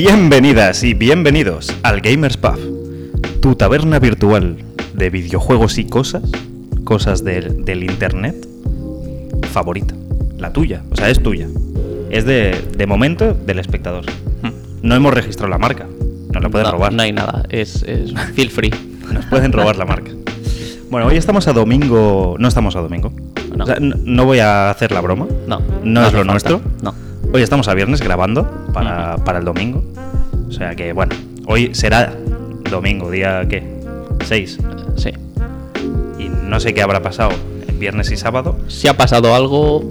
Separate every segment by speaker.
Speaker 1: Bienvenidas y bienvenidos al Gamers Pub, tu taberna virtual de videojuegos y cosas, cosas del, del internet, favorita. La tuya, o sea, es tuya. Es de, de momento del espectador. No hemos registrado la marca, nos la pueden
Speaker 2: no,
Speaker 1: robar.
Speaker 2: No hay nada, es, es feel free.
Speaker 1: Nos pueden robar la marca. Bueno, hoy estamos a domingo. No estamos a domingo.
Speaker 2: No.
Speaker 1: O sea, n- no voy a hacer la broma.
Speaker 2: No,
Speaker 1: No es lo
Speaker 2: falta.
Speaker 1: nuestro.
Speaker 2: No.
Speaker 1: Hoy estamos a viernes grabando para, para el domingo. O sea que, bueno, hoy será domingo, día qué? 6.
Speaker 2: Sí.
Speaker 1: Y no sé qué habrá pasado el viernes y sábado.
Speaker 2: Si ha pasado algo.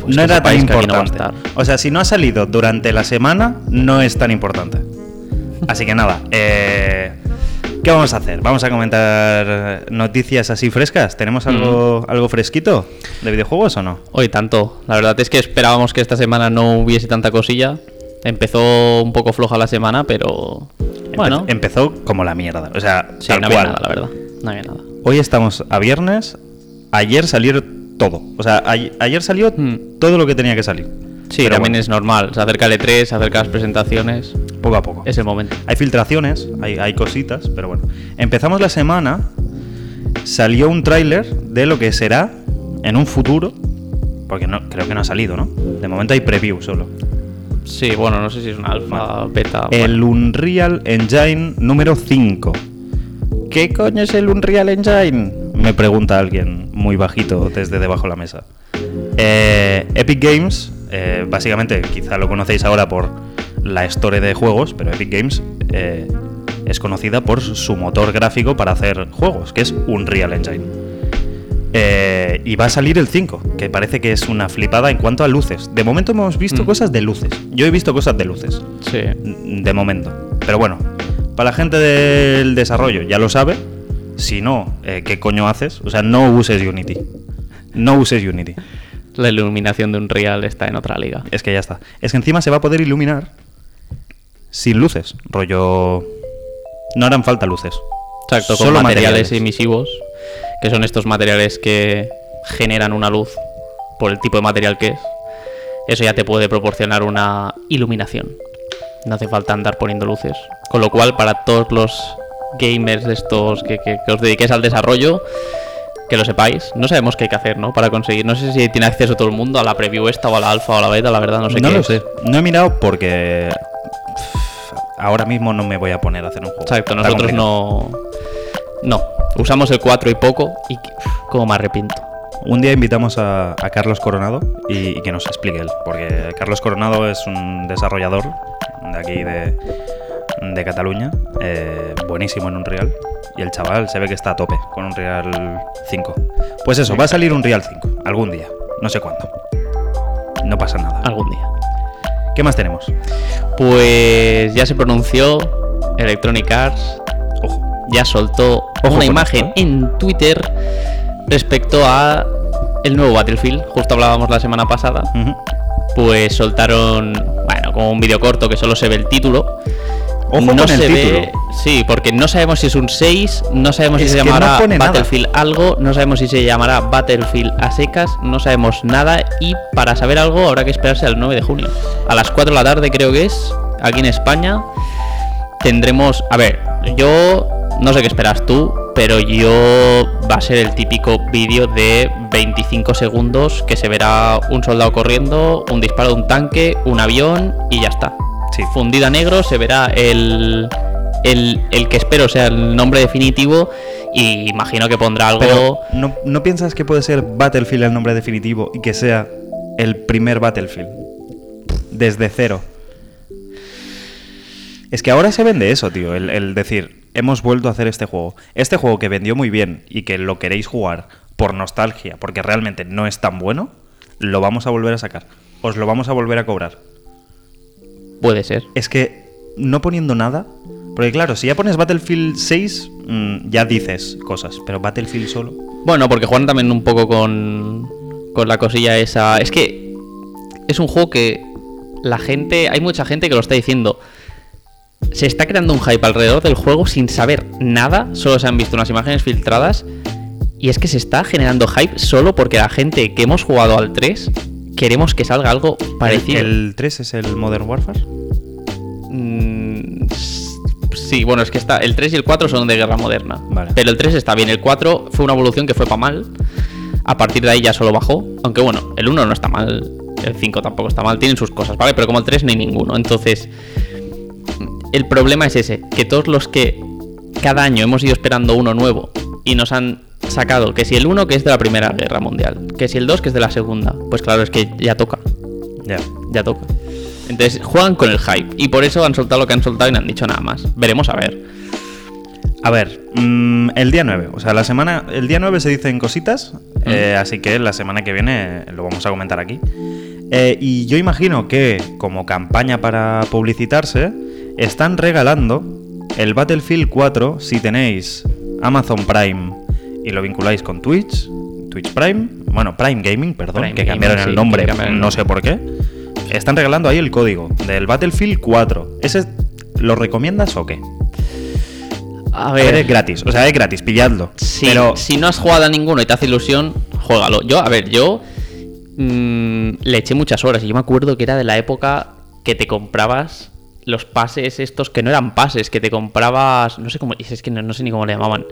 Speaker 2: pues
Speaker 1: no era tan
Speaker 2: no
Speaker 1: importante. o sea, si no ha salido durante la semana, no es tan importante. Así que nada, eh, ¿qué vamos a hacer? Vamos a comentar noticias así frescas. ¿Tenemos algo, algo fresquito de videojuegos o no?
Speaker 2: Hoy tanto. La verdad es que esperábamos que esta semana no hubiese tanta cosilla. Empezó un poco floja la semana, pero.
Speaker 1: Empe-
Speaker 2: Bueno.
Speaker 1: empezó como la mierda. O sea,
Speaker 2: sí,
Speaker 1: tal
Speaker 2: no había
Speaker 1: cual.
Speaker 2: nada, la verdad. No había nada.
Speaker 1: Hoy estamos a viernes. Ayer salió todo. O sea, ay- ayer salió
Speaker 2: Hmm.
Speaker 1: todo lo que tenía que salir.
Speaker 2: Sí,
Speaker 1: Pero
Speaker 2: también
Speaker 1: bueno,
Speaker 2: es normal. Se acerca el E3, se acerca las presentaciones.
Speaker 1: poco a poco.
Speaker 2: Es el momento.
Speaker 1: Hay filtraciones, hay, hay cositas, pero bueno. Empezamos la semana. Salió un tráiler de lo que será en un futuro. Porque no, creo que no ha salido, ¿no? De momento hay preview solo.
Speaker 2: Sí, bueno, no sé si es una alfa, beta.
Speaker 1: El Unreal Engine número 5. ¿Qué coño es el Unreal Engine? Me pregunta alguien muy bajito desde debajo de la mesa. Eh, Epic Games, eh, básicamente, quizá lo conocéis ahora por la historia de juegos, pero Epic Games eh, es conocida por su motor gráfico para hacer juegos, que es Unreal Engine. Eh, y va a salir el 5, que parece que es una flipada en cuanto a luces. De momento hemos visto
Speaker 2: Mm.
Speaker 1: cosas de luces. Yo he visto cosas de luces
Speaker 2: Sí.
Speaker 1: de momento. Pero bueno, para la gente del desarrollo ya lo sabe. Si no, eh, ¿qué coño haces? O sea, no uses Unity. No uses Unity.
Speaker 2: La iluminación de un real está en otra liga.
Speaker 1: Es que ya está. Es que encima se va a poder iluminar sin luces. Rollo... No harán falta luces.
Speaker 2: Exacto, con
Speaker 1: Solo
Speaker 2: materiales,
Speaker 1: materiales.
Speaker 2: emisivos, que son estos materiales que generan una luz por el tipo de material que es. Eso ya te puede proporcionar una iluminación. No hace falta andar poniendo luces. Con lo cual, para todos los gamers de estos que, que- que os dediquéis al desarrollo, que lo sepáis. No sabemos qué hay que hacer, ¿no? Para conseguir. No sé si tiene acceso todo el mundo a la preview esta o a la alfa o a la beta, la verdad, no sé
Speaker 1: no
Speaker 2: qué
Speaker 1: lo
Speaker 2: es.
Speaker 1: sé. No he mirado porque... Ahora mismo no me voy a poner a hacer un juego.
Speaker 2: Exacto,
Speaker 1: Está
Speaker 2: nosotros
Speaker 1: complicado.
Speaker 2: no. No. Usamos el 4 y poco y uf, cómo me arrepiento.
Speaker 1: Un día invitamos a, a Carlos Coronado y, y que nos explique él, porque Carlos Coronado es un desarrollador de aquí de, de Cataluña, eh, buenísimo en Unreal, y el chaval se ve que está a tope con Unreal 5. Pues eso, va a salir Unreal 5, algún día, no sé cuándo. No pasa nada.
Speaker 2: Algún día.
Speaker 1: ¿Qué más tenemos?
Speaker 2: Pues ya se pronunció Electronic Arts,
Speaker 1: Ojo.
Speaker 2: ya soltó
Speaker 1: Ojo
Speaker 2: una imagen
Speaker 1: esto, ¿eh?
Speaker 2: en Twitter respecto a el nuevo Battlefield. Justo hablábamos la semana pasada. Pues soltaron, bueno, como un vídeo corto que solo se ve el título.
Speaker 1: Ojo
Speaker 2: no
Speaker 1: con el
Speaker 2: se
Speaker 1: título.
Speaker 2: ve, sí, porque no sabemos si es un 6, no sabemos
Speaker 1: Es
Speaker 2: si se
Speaker 1: no
Speaker 2: llamará
Speaker 1: nada.
Speaker 2: Battlefield algo, no sabemos si se llamará Battlefield a secas, no sabemos nada y para saber algo habrá que esperarse al 9 de junio. A las 4 de la tarde creo que es, aquí en España, tendremos, a ver, yo no sé qué esperas tú, pero yo va a ser el típico vídeo de 25 segundos que se verá un soldado corriendo, un disparo de un tanque, un avión y ya está. Fundida negro se verá el, el, el que espero sea el nombre definitivo y imagino que pondrá algo...
Speaker 1: ¿no, ¿no piensas que puede ser Battlefield el nombre definitivo y que sea el primer Battlefield? Desde cero. Es que ahora se vende eso, tío. El decir, hemos vuelto a hacer este juego. Este juego que vendió muy bien y que lo queréis jugar por nostalgia, porque realmente no es tan bueno, lo vamos a volver a sacar. Os lo vamos a volver a cobrar.
Speaker 2: Puede ser.
Speaker 1: Es que no poniendo nada. Porque claro, si ya pones Battlefield 6, mm, ya dices cosas. Pero Battlefield solo.
Speaker 2: Bueno, porque juegan también un poco con, con la cosilla esa. Es que es un juego que la gente, hay mucha gente que lo está diciendo. Se está creando un hype alrededor del juego sin saber nada, solo se han visto unas imágenes filtradas. Y es que se está generando hype solo porque la gente que hemos jugado al 3 queremos que salga algo parecido.
Speaker 1: ¿El, el 3 es el Modern Warfare?
Speaker 2: Mm, sí, bueno, es que está. El 3 y el 4 son de guerra moderna.
Speaker 1: Vale.
Speaker 2: Pero el 3 está bien. El 4 fue una evolución que fue para mal. A partir de ahí ya solo bajó. Aunque bueno, el 1 no está mal. El 5 tampoco está mal. Tienen sus cosas, ¿vale? Pero como el 3 no hay ninguno. Entonces. El problema es ese, que todos los que cada año hemos ido esperando uno nuevo y nos han sacado que si el 1 que es de la Primera Guerra Mundial, que si el 2 que es de la Segunda, pues claro, es que ya toca,
Speaker 1: Ya.
Speaker 2: ya toca. Entonces juegan con el hype y por eso han soltado lo que han soltado y no han dicho nada más. Veremos a ver.
Speaker 1: A ver, mm, el día 9, o sea, la semana, el día 9 se dicen cositas, eh, así que la semana que viene lo vamos a comentar aquí. Eh, y yo imagino que como campaña para publicitarse, están regalando el Battlefield 4 si tenéis Amazon Prime y lo vinculáis con Twitch, Twitch Prime, bueno, Prime Gaming, perdón,
Speaker 2: Prime
Speaker 1: que
Speaker 2: Gaming,
Speaker 1: cambiaron
Speaker 2: sí,
Speaker 1: el nombre,
Speaker 2: cambiaron
Speaker 1: no sé por qué. Están regalando ahí el código del Battlefield 4. ¿Ese lo recomiendas o qué?
Speaker 2: A
Speaker 1: A ver, es gratis, o sea, es gratis, pilladlo.
Speaker 2: Si,
Speaker 1: pero
Speaker 2: si no has jugado a ninguno y te hace ilusión, juégalo. Yo, a ver, yo mm, le eché muchas horas y yo me acuerdo que era de la época que te comprabas los pases estos que no eran pases, que te comprabas, no sé cómo, es que no, no sé ni cómo le llamaban.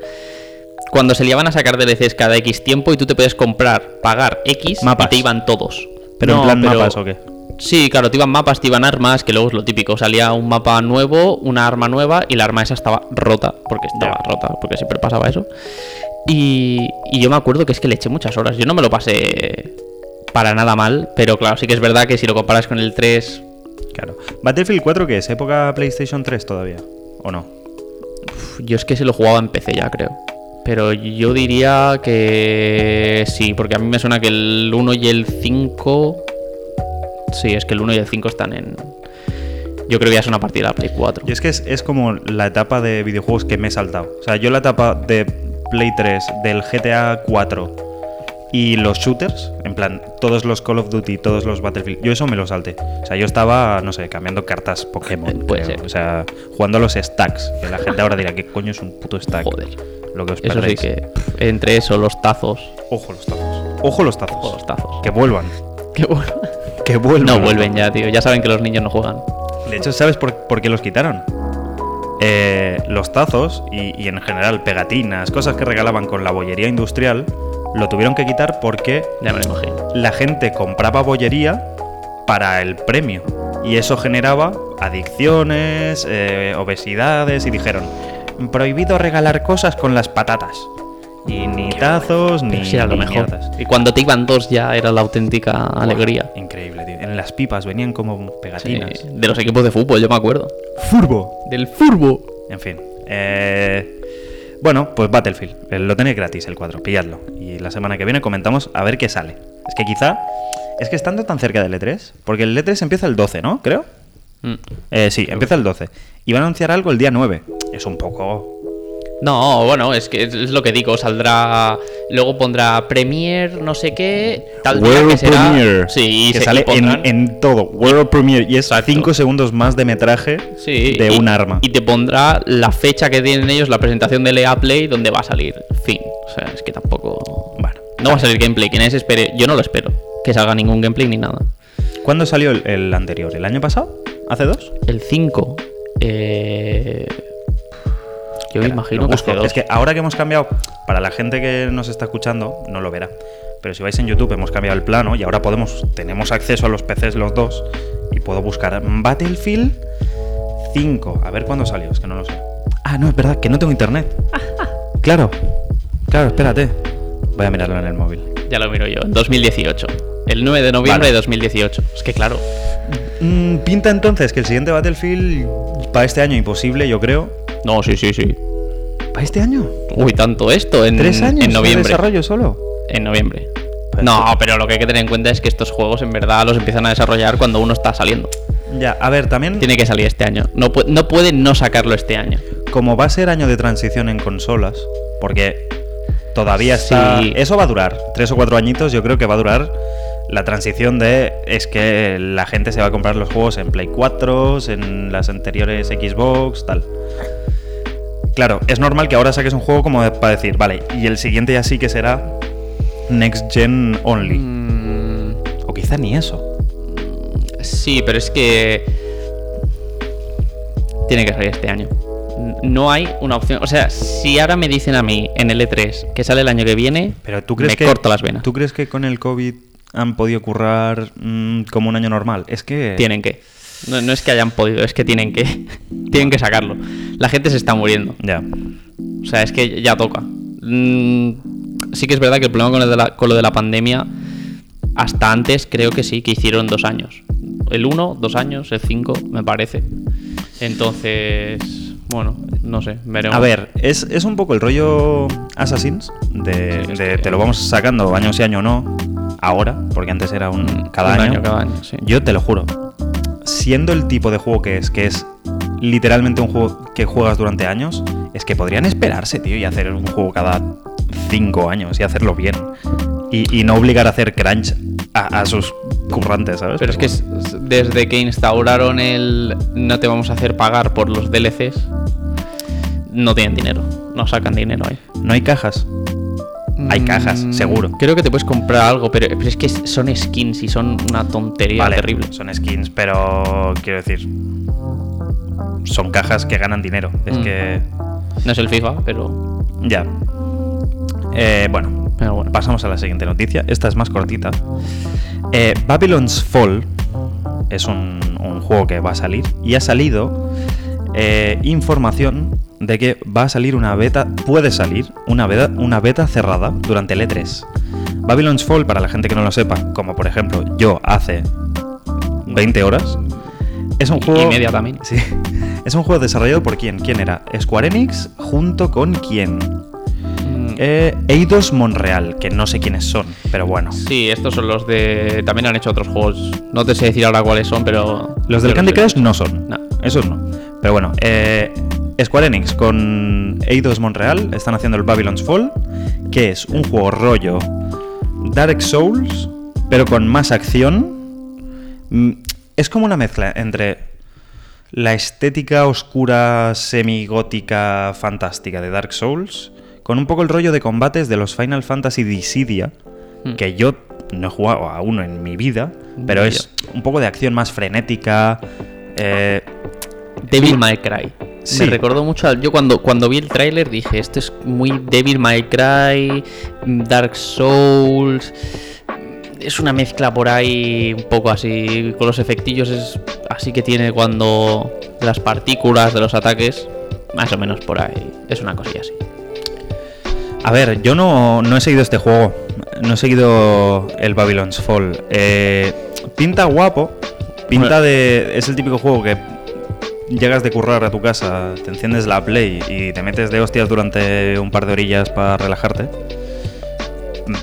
Speaker 2: Cuando se le iban a sacar DLCs cada X tiempo y tú te podías comprar, pagar X
Speaker 1: Mapas.
Speaker 2: y te iban todos.
Speaker 1: pero
Speaker 2: No,
Speaker 1: en plan
Speaker 2: pero-
Speaker 1: mapas o qué?
Speaker 2: Sí, claro, te iban mapas, te iban armas, que luego es lo típico. Salía un mapa nuevo, una arma nueva y la arma esa estaba rota, porque estaba rota, porque siempre pasaba eso. Y, y yo me acuerdo que es que le eché muchas horas. Yo no me lo pasé para nada mal, pero claro, sí que es verdad que si lo comparas con el 3,
Speaker 1: Claro. Battlefield 4 qué es? ¿Época PlayStation 3 todavía? ¿O no?
Speaker 2: uf, yo es que se lo jugaba en PC ya, creo. Pero yo diría que sí, porque a mí me suena que el 1 y el 5... Sí, es que el 1 y el 5 están en... Yo creo que ya es una partida de la Play 4.
Speaker 1: Y es que es, es como la etapa de videojuegos que me he saltado. O sea, yo la etapa de Play 3, del GTA 4 y los shooters, en plan, todos los Call of Duty, todos los Battlefield, yo eso me lo salté. O sea, yo estaba, no sé, cambiando cartas Pokémon.
Speaker 2: Puede
Speaker 1: creo.
Speaker 2: ser.
Speaker 1: O sea, jugando a los stacks. Que la gente ahora dirá, ¿qué coño es un puto stack?
Speaker 2: Joder.
Speaker 1: Lo que os
Speaker 2: Eso sí que pff, entre eso, los tazos.
Speaker 1: Ojo los tazos. Ojo los tazos.
Speaker 2: Ojo, los tazos.
Speaker 1: Que vuelvan.
Speaker 2: Qué bueno.
Speaker 1: Que vuelvan.
Speaker 2: No vuelven ya, tío. Ya saben que los niños no juegan.
Speaker 1: De hecho, ¿sabes por, por qué los quitaron? Eh, los tazos y, y en general pegatinas, cosas que regalaban con la bollería industrial, lo tuvieron que quitar porque
Speaker 2: Ya me lo imagino.
Speaker 1: la gente compraba bollería para el premio. Y eso generaba adicciones, eh, obesidades y dijeron, prohibido regalar cosas con las patatas. Y ni tazos, ni,
Speaker 2: sí lo
Speaker 1: ni
Speaker 2: mejor.
Speaker 1: mierdas.
Speaker 2: Y cuando te iban dos ya era la auténtica alegría.
Speaker 1: Increíble, tío. En las pipas venían como
Speaker 2: Sí,
Speaker 1: pegatinas.
Speaker 2: de los equipos de fútbol, yo me acuerdo.
Speaker 1: Furbo.
Speaker 2: Del furbo.
Speaker 1: En fin. eh, bueno, pues Battlefield. eh, Lo tenéis gratis el 4, pilladlo. Y la semana que viene comentamos a ver qué sale. Es que quizá. Es que estando tan cerca del E3. Porque el E3 empieza el 12, ¿no? Creo.
Speaker 2: Mm.
Speaker 1: Eh, sí, empieza el 12. Y van a anunciar algo el día 9. Es un poco.
Speaker 2: No, bueno, es que es, lo que digo, saldrá. Luego pondrá Premiere, no sé qué. Tal día
Speaker 1: World
Speaker 2: que será.
Speaker 1: Premiere.
Speaker 2: Sí,
Speaker 1: que
Speaker 2: se-
Speaker 1: sale en, en todo. World Premiere. Y es
Speaker 2: Exacto.
Speaker 1: 5 segundos más de metraje
Speaker 2: Sí,
Speaker 1: de
Speaker 2: y-
Speaker 1: un arma.
Speaker 2: Y te pondrá la fecha que tienen ellos, la presentación del EA Play, donde va a salir. Fin. O sea, es que tampoco.
Speaker 1: Bueno.
Speaker 2: No va a salir gameplay. Quien es espere. Yo no lo espero. Que salga ningún gameplay ni nada.
Speaker 1: ¿Cuándo salió el, el anterior? ¿El año pasado? ¿Hace dos?
Speaker 2: El 5. Eh... Yo
Speaker 1: Espera,
Speaker 2: imagino que hace dos.
Speaker 1: Es que ahora que hemos cambiado, para la gente que nos está escuchando, no lo verá. Pero si vais en YouTube, hemos cambiado el plano y ahora podemos, tenemos acceso a los PCs los dos y puedo buscar Battlefield 5. A ver cuándo salió, es que no lo sé. Ah, no, es verdad, que no tengo internet. claro, claro, espérate. Voy a mirarlo en el móvil.
Speaker 2: Ya lo miro yo. En 2018. El 9 de noviembre
Speaker 1: Vale.
Speaker 2: de 2018. Es que claro.
Speaker 1: Mm, pinta entonces que el siguiente Battlefield para este año imposible, yo creo.
Speaker 2: No, sí, sí, sí.
Speaker 1: ¿Para este año?
Speaker 2: Uy, tanto esto en,
Speaker 1: ¿Tres años
Speaker 2: en
Speaker 1: de
Speaker 2: noviembre.
Speaker 1: desarrollo solo?
Speaker 2: En noviembre.
Speaker 1: Pues
Speaker 2: No, pero lo que hay que tener en cuenta es que estos juegos en verdad los empiezan a desarrollar cuando uno está saliendo.
Speaker 1: Ya, a ver, también
Speaker 2: Tiene que salir este año. No, pu- no pueden no sacarlo este año.
Speaker 1: como va a ser año de transición en consolas, porque todavía está...
Speaker 2: Sí.
Speaker 1: Eso va a durar, tres o cuatro añitos yo creo que va a durar la transición de... Es que la gente se va a comprar los juegos en Play 4, en las anteriores Xbox, tal. Claro, es normal que ahora saques un juego como de- para decir, vale, y el siguiente ya sí que será Next Gen Only.
Speaker 2: Mm,
Speaker 1: O quizá ni eso.
Speaker 2: sí, pero es que. tiene que salir este año. No hay una opción. O sea, si ahora me dicen a mí en el E3 que sale el año que viene,
Speaker 1: Pero tú crees
Speaker 2: me
Speaker 1: que
Speaker 2: corto las venas.
Speaker 1: ¿Tú crees que con el COVID han podido currar mm, como un año normal? Es que
Speaker 2: Tienen que. No, no es que hayan podido, es que tienen que. tienen que sacarlo. La gente se está muriendo.
Speaker 1: ya.
Speaker 2: O sea, es que ya toca. Mm, sí que es verdad que el problema con lo, de la, con lo de la pandemia, hasta antes creo que sí, que hicieron dos años. El 1, dos años, el 5, me parece. Entonces, bueno, no sé, veremos.
Speaker 1: A ver, es, es un poco el rollo Assassins de,
Speaker 2: Sí, es
Speaker 1: de
Speaker 2: que-
Speaker 1: te lo vamos sacando año sí año no ahora, porque antes era un cada
Speaker 2: Un
Speaker 1: año.
Speaker 2: año, cada año, sí.
Speaker 1: Yo te lo juro, siendo el tipo de juego que es, que es literalmente un juego que juegas durante años, es que podrían esperarse, tío, y hacer un juego cada cinco años y hacerlo bien. Y, y no obligar a hacer crunch a, a sus currantes, ¿sabes?
Speaker 2: Pero es que es- es- desde que instauraron el no te vamos a hacer pagar por los DLCs, no tienen dinero, no sacan dinero ahí.
Speaker 1: no hay cajas. Hay cajas,
Speaker 2: Mm,
Speaker 1: seguro.
Speaker 2: Creo que te puedes comprar algo, pero, pero es que son skins y son una tontería
Speaker 1: Vale,
Speaker 2: terrible.
Speaker 1: son skins, pero quiero decir, son cajas que ganan dinero. Es
Speaker 2: Mm.
Speaker 1: que
Speaker 2: No es el FIFA, pero,
Speaker 1: ya. Eh, bueno,
Speaker 2: pero bueno.
Speaker 1: pasamos a la siguiente noticia. Esta es más cortita. Eh, Babylon's Fall es un, un juego que va a salir y ha salido eh, información de que va a salir una beta, puede salir una beta, una beta cerrada durante el E3. Babylon's Fall, para la gente que no lo sepa, como por ejemplo yo hace 20 horas, es un juego...
Speaker 2: y media también.
Speaker 1: Sí. Es un juego desarrollado por quién? ¿Quién era? Square Enix junto con quién?
Speaker 2: Mm,
Speaker 1: Eh, Eidos Monreal, que no sé quiénes son, pero bueno.
Speaker 2: Sí, estos son los de. También han hecho otros juegos. No te sé decir ahora cuáles son, pero.
Speaker 1: Los del Candy. Crush no son.
Speaker 2: No.
Speaker 1: Esos no. Pero bueno, eh, Square Enix con Eidos Monreal están haciendo el Babylon's Fall, que es un juego rollo Dark Souls, pero con más acción. Mm, Es como una mezcla entre la estética oscura, semigótica, fantástica de Dark Souls, con un poco el rollo de combates de los Final Fantasy Dissidia,
Speaker 2: Hmm.
Speaker 1: que yo no he jugado a uno en mi vida, pero es un poco de acción más frenética. eh,
Speaker 2: Devil May Cry.
Speaker 1: Sí.
Speaker 2: Me recordó mucho al. Yo cuando, cuando vi el tráiler dije: Esto es muy Devil May Cry, Dark Souls. Es una mezcla por ahí un poco así. Con los efectillos es así que tiene cuando las partículas de los ataques. Más o menos por ahí. Es una cosilla así.
Speaker 1: A ver, yo no, no he seguido este juego. No he seguido el Babylon's Fall. Eh, pinta guapo. Pinta de. Es el típico juego que llegas de currar a tu casa, te enciendes la Play y te metes de hostias durante un par de orillas para relajarte.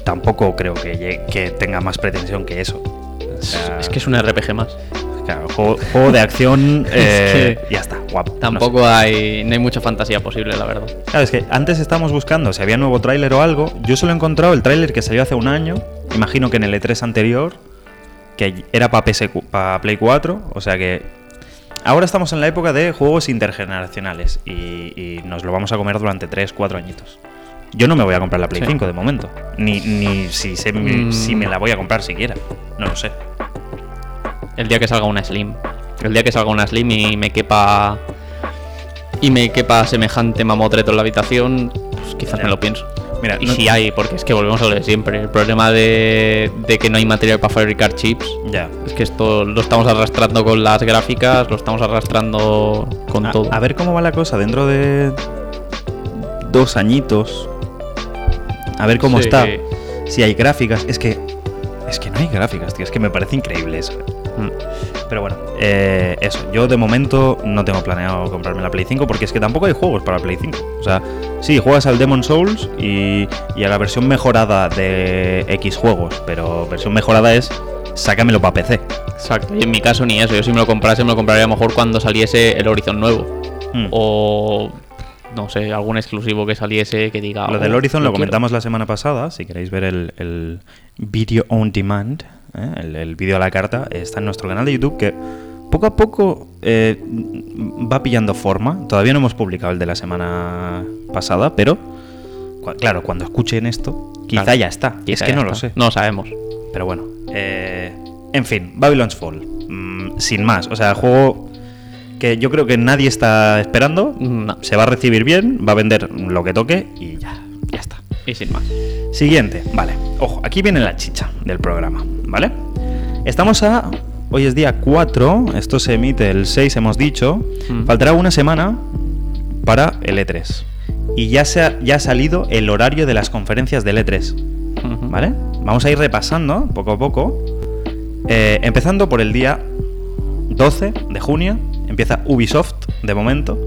Speaker 1: Tampoco creo que, que tenga más pretensión que eso. O sea,
Speaker 2: Es que es un RPG más.
Speaker 1: claro, juego, juego de acción. eh,
Speaker 2: que
Speaker 1: Ya está, guapo. no sé.
Speaker 2: Tampoco hay. No hay mucha fantasía posible, la verdad.
Speaker 1: Claro, es que antes estábamos buscando si había nuevo tráiler o algo. Yo solo he encontrado el tráiler que salió hace un año. Imagino que en el E3 anterior, que era para para Play 4. O sea que ahora estamos en la época de juegos intergeneracionales y, y nos lo vamos a comer durante 3, 4 añitos. Yo no me voy a comprar la Play
Speaker 2: Sí.
Speaker 1: 5 de momento. Ni, ni si, sé-
Speaker 2: Mm.
Speaker 1: si me la voy a comprar siquiera. No lo sé.
Speaker 2: El día que salga una Slim. El día que salga una Slim y me quepa. Y me quepa semejante mamotreto en la habitación, pues quizás
Speaker 1: Ya.
Speaker 2: me lo pienso.
Speaker 1: Mira,
Speaker 2: y
Speaker 1: no-
Speaker 2: si hay, porque es que volvemos a lo de siempre. El problema de, de que no hay material para fabricar chips.
Speaker 1: Ya.
Speaker 2: Es que esto lo estamos arrastrando con las gráficas, lo estamos arrastrando con
Speaker 1: a,
Speaker 2: todo.
Speaker 1: a ver cómo va la cosa dentro de dos añitos. A ver cómo
Speaker 2: Sí.
Speaker 1: está. Si hay gráficas. Es que. Es que no hay gráficas, tío. Es que me parece increíble eso.
Speaker 2: Mm.
Speaker 1: Pero bueno, eh, eso. Yo de momento no tengo planeado comprarme la Play 5 porque es que tampoco hay juegos para Play 5. O sea, sí, juegas al Demon Souls y, y a la versión mejorada de X juegos. Pero versión mejorada es. Sácamelo para PC.
Speaker 2: Exacto. Y en mi caso ni eso. Yo si me lo comprase, me lo compraría a lo mejor cuando saliese el Horizon nuevo.
Speaker 1: Mm.
Speaker 2: O. No sé, algún exclusivo que saliese que diga.
Speaker 1: Lo
Speaker 2: "Oh,
Speaker 1: del Horizon lo
Speaker 2: quiero".
Speaker 1: comentamos la semana pasada. Si queréis ver el, el video on demand, ¿eh? el, el vídeo a la carta, está en nuestro canal de YouTube que poco a poco eh, va pillando forma. Todavía no hemos publicado el de la semana pasada, pero claro, cuando escuchen esto, quizá
Speaker 2: Claro,
Speaker 1: ya está.
Speaker 2: quizá
Speaker 1: es que no lo sé.
Speaker 2: No lo sabemos.
Speaker 1: Pero bueno. eh, en fin, Babylon's Fall. Mm, sin más. O sea, juego que yo creo que nadie está esperando.
Speaker 2: No.
Speaker 1: Se va a recibir bien, va a vender lo que toque y ya, ya está.
Speaker 2: Y sin más.
Speaker 1: Siguiente, vale. Ojo, aquí viene la chicha del programa, ¿vale? Estamos a. Hoy es día 4, esto se emite el 6, hemos dicho.
Speaker 2: Mm.
Speaker 1: Faltará una semana para el E3. Y ya, se ha, ya ha salido el horario de las conferencias del E3,
Speaker 2: Ujú.
Speaker 1: ¿vale? Vamos a ir repasando poco a poco. Eh, empezando por el día 12 de junio, empieza Ubisoft de momento.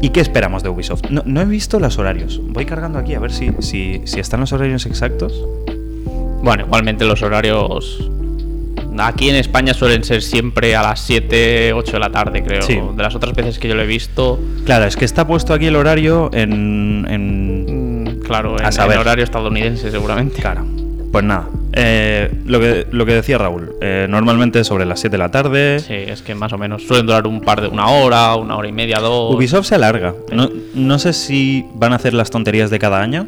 Speaker 1: ¿Y qué esperamos de Ubisoft? No, no he visto los horarios. Voy cargando aquí a ver si, si, si están los horarios exactos.
Speaker 2: Bueno, igualmente los horarios. Aquí en España suelen ser siempre a las 7, 8 de la tarde, creo.
Speaker 1: Sí.
Speaker 2: De las otras veces que yo lo he visto,
Speaker 1: Claro, es que está puesto aquí el horario en. en-
Speaker 2: mm, claro, en,
Speaker 1: A saber.
Speaker 2: en horario estadounidense seguramente.
Speaker 1: Claro. Pues nada. eh, lo, que, lo que decía Raúl. eh, normalmente sobre las 7 de la tarde.
Speaker 2: Sí, es que más o menos suelen durar un par de una hora, una hora y media, dos.
Speaker 1: Ubisoft se alarga. No, no sé si van a hacer las tonterías de cada año,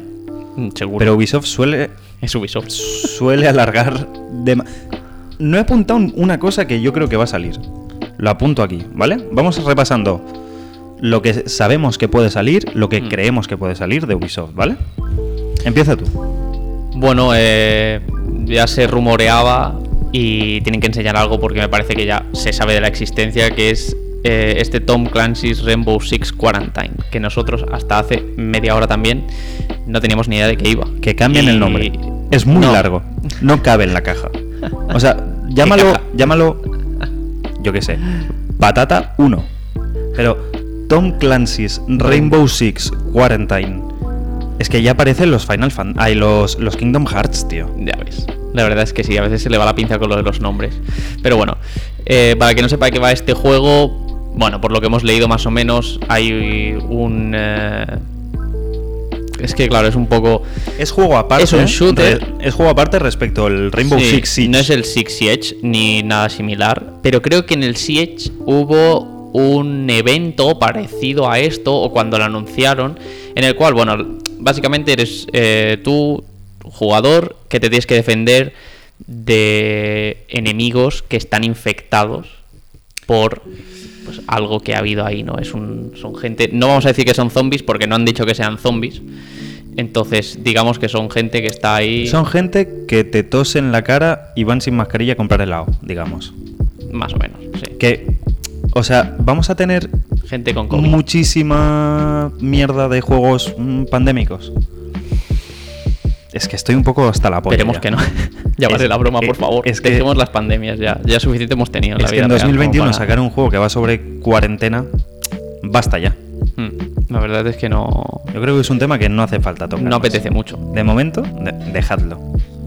Speaker 2: Mm, Seguro.
Speaker 1: pero Ubisoft suele,
Speaker 2: es Ubisoft.
Speaker 1: suele alargar. dema- No he apuntado un- una cosa que yo creo que va a salir. Lo apunto aquí, ¿vale? Vamos repasando lo que sabemos que puede salir, lo que
Speaker 2: Mm.
Speaker 1: creemos que puede salir de Ubisoft, ¿vale? Empieza tú.
Speaker 2: Bueno, eh, ya se rumoreaba y tienen que enseñar algo porque me parece que ya se sabe de la existencia, que es eh, este Tom Clancy's Rainbow Six Quarantine, que nosotros hasta hace media hora también no teníamos ni idea de qué iba.
Speaker 1: Que cambien
Speaker 2: Y-
Speaker 1: el nombre. Es muy
Speaker 2: No.
Speaker 1: largo. No cabe en la caja. O sea, llámalo, llámalo, yo qué sé, Patata 1. Pero Tom Clancy's Rainbow Six Quarantine. Es que ya aparecen los Final Fan, ay, los, los Kingdom Hearts, tío.
Speaker 2: Ya ves. La verdad es que sí, a veces se le va la pinza con lo de los nombres. Pero bueno, eh, para que no sepa de qué va este juego, bueno, por lo que hemos leído más o menos, hay un... eh, Es que claro, es un poco...
Speaker 1: Es juego aparte.
Speaker 2: Es un shooter.
Speaker 1: re- es juego aparte respecto al Rainbow
Speaker 2: Sí,
Speaker 1: Six Siege.
Speaker 2: No es el Six Siege ni nada similar, pero creo que en el Siege hubo un evento parecido a esto, o cuando lo anunciaron, en el cual, bueno, básicamente eres eh, tú, jugador, que te tienes que defender de enemigos que están infectados por pues, algo que ha habido ahí, ¿no? Es un, son gente, no vamos a decir que son zombies porque no han dicho que sean zombies. Entonces, digamos que son gente que está ahí
Speaker 1: Son gente que te tosen en la cara y van sin mascarilla a comprar helado, digamos.
Speaker 2: más o menos, sí.
Speaker 1: Que, o sea, vamos a tener
Speaker 2: Gente con COVID.
Speaker 1: muchísima mierda de juegos mm, pandémicos. Es que estoy un poco hasta la polla.
Speaker 2: Esperemos que no. ya vale la broma, por favor.
Speaker 1: es que-
Speaker 2: Dejemos las pandemias ya. Ya suficiente hemos tenido en la
Speaker 1: Es que
Speaker 2: vida
Speaker 1: en
Speaker 2: real como
Speaker 1: 2021
Speaker 2: para-
Speaker 1: sacar un juego que va sobre cuarentena, basta ya.
Speaker 2: Hmm, La verdad es que no,
Speaker 1: Yo creo que es un tema que no hace falta tocar.
Speaker 2: no apetece mucho.
Speaker 1: De momento, de- dejadlo.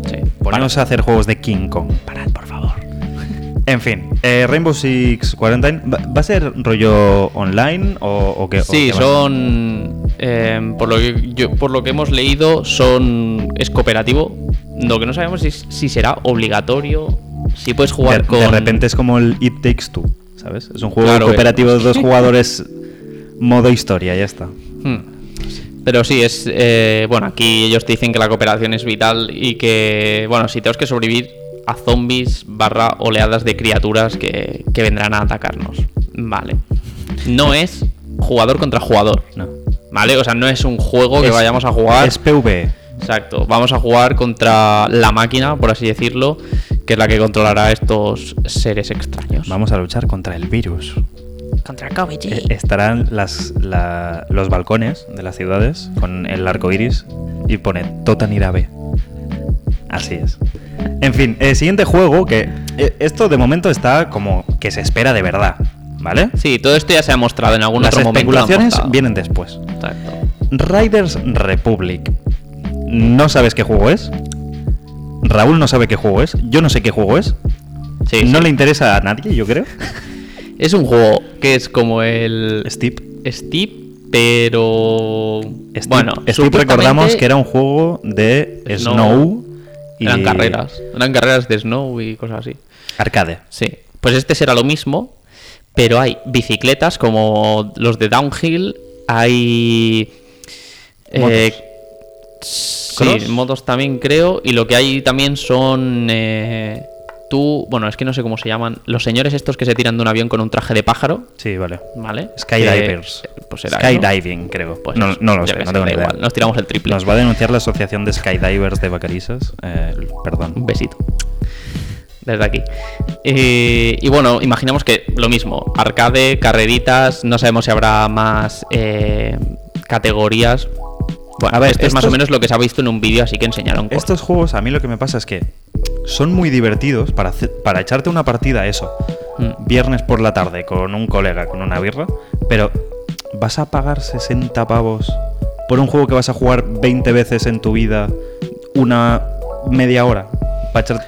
Speaker 2: Sí.
Speaker 1: Poneros a hacer juegos de King Kong. Parad, por favor. En fin, eh, Rainbow Six Quarantine, ¿va, a ser rollo online o, o qué? o
Speaker 2: Sí,
Speaker 1: qué
Speaker 2: son. eh, por, lo que yo, por lo que hemos leído, son. Es cooperativo. Lo que no sabemos es si será obligatorio. Si puedes jugar
Speaker 1: de,
Speaker 2: con.
Speaker 1: de repente es como el It Takes Two, ¿sabes? Es un juego
Speaker 2: Claro,
Speaker 1: cooperativo de dos jugadores, modo historia, ya está.
Speaker 2: Hmm. Pero sí, es. eh, bueno, aquí ellos te dicen que la cooperación es vital y que. Bueno, si tenemos que sobrevivir a zombies barra oleadas de criaturas que, que vendrán a atacarnos. Vale. No es jugador contra jugador.
Speaker 1: No.
Speaker 2: ¿Vale? O sea, no es un juego que vayamos a jugar.
Speaker 1: Es PvE.
Speaker 2: Exacto. Vamos a jugar contra la máquina, por así decirlo, que es la que controlará a estos seres extraños.
Speaker 1: Vamos a luchar contra el virus.
Speaker 2: Contra COVID.
Speaker 1: Eh, estarán las, la- los balcones de las ciudades con el arco iris y pone Totanirabe. Así es. En fin, el siguiente juego que eh, esto de momento está como que se espera de verdad, ¿vale?
Speaker 2: Sí, todo esto ya se ha mostrado en algún
Speaker 1: Las
Speaker 2: otro momento.
Speaker 1: especulaciones vienen después.
Speaker 2: Exacto.
Speaker 1: Riders Republic. ¿No sabes qué juego es? Raúl no sabe qué juego es. Yo no sé qué juego es.
Speaker 2: Sí,
Speaker 1: no
Speaker 2: sí.
Speaker 1: le interesa a nadie, yo creo.
Speaker 2: Es un juego que es como el
Speaker 1: Steve.
Speaker 2: Steep, pero bueno, supuestamente
Speaker 1: recordamos que era un juego de
Speaker 2: Snow.
Speaker 1: Snow, y
Speaker 2: eran carreras, eran carreras de snow y cosas así.
Speaker 1: Arcade.
Speaker 2: Sí, pues este será lo mismo, pero hay bicicletas como los de downhill, hay eh, sí, motos también creo, y lo que hay también son eh, tú, bueno, es que no sé cómo se llaman, los señores estos que se tiran de un avión con un traje de pájaro,
Speaker 1: Sí, vale.
Speaker 2: ¿vale?
Speaker 1: Skydivers.
Speaker 2: Que, pues.
Speaker 1: Skydiving, creo.
Speaker 2: Pues
Speaker 1: no, no lo sé, no tengo ni idea.
Speaker 2: igual, Nos tiramos el triple.
Speaker 1: Nos va a denunciar la Asociación de Skydivers de Vacarisas. Eh, perdón.
Speaker 2: Un besito. Desde aquí. Eh, y bueno, imaginamos que lo mismo. Arcade, carreritas, no sabemos si habrá más eh, categorías. Bueno,
Speaker 1: A ver,
Speaker 2: esto es más o menos lo que se ha visto en un vídeo, así que enseñaron cosas.
Speaker 1: Estos juegos, a mí lo que me pasa es que son muy divertidos para, hacer- para echarte una partida, eso,
Speaker 2: Mm.
Speaker 1: viernes por la tarde con un colega, con una birra, pero vas a pagar 60 pavos por un juego que vas a jugar 20 veces en tu vida, una media hora. para echar-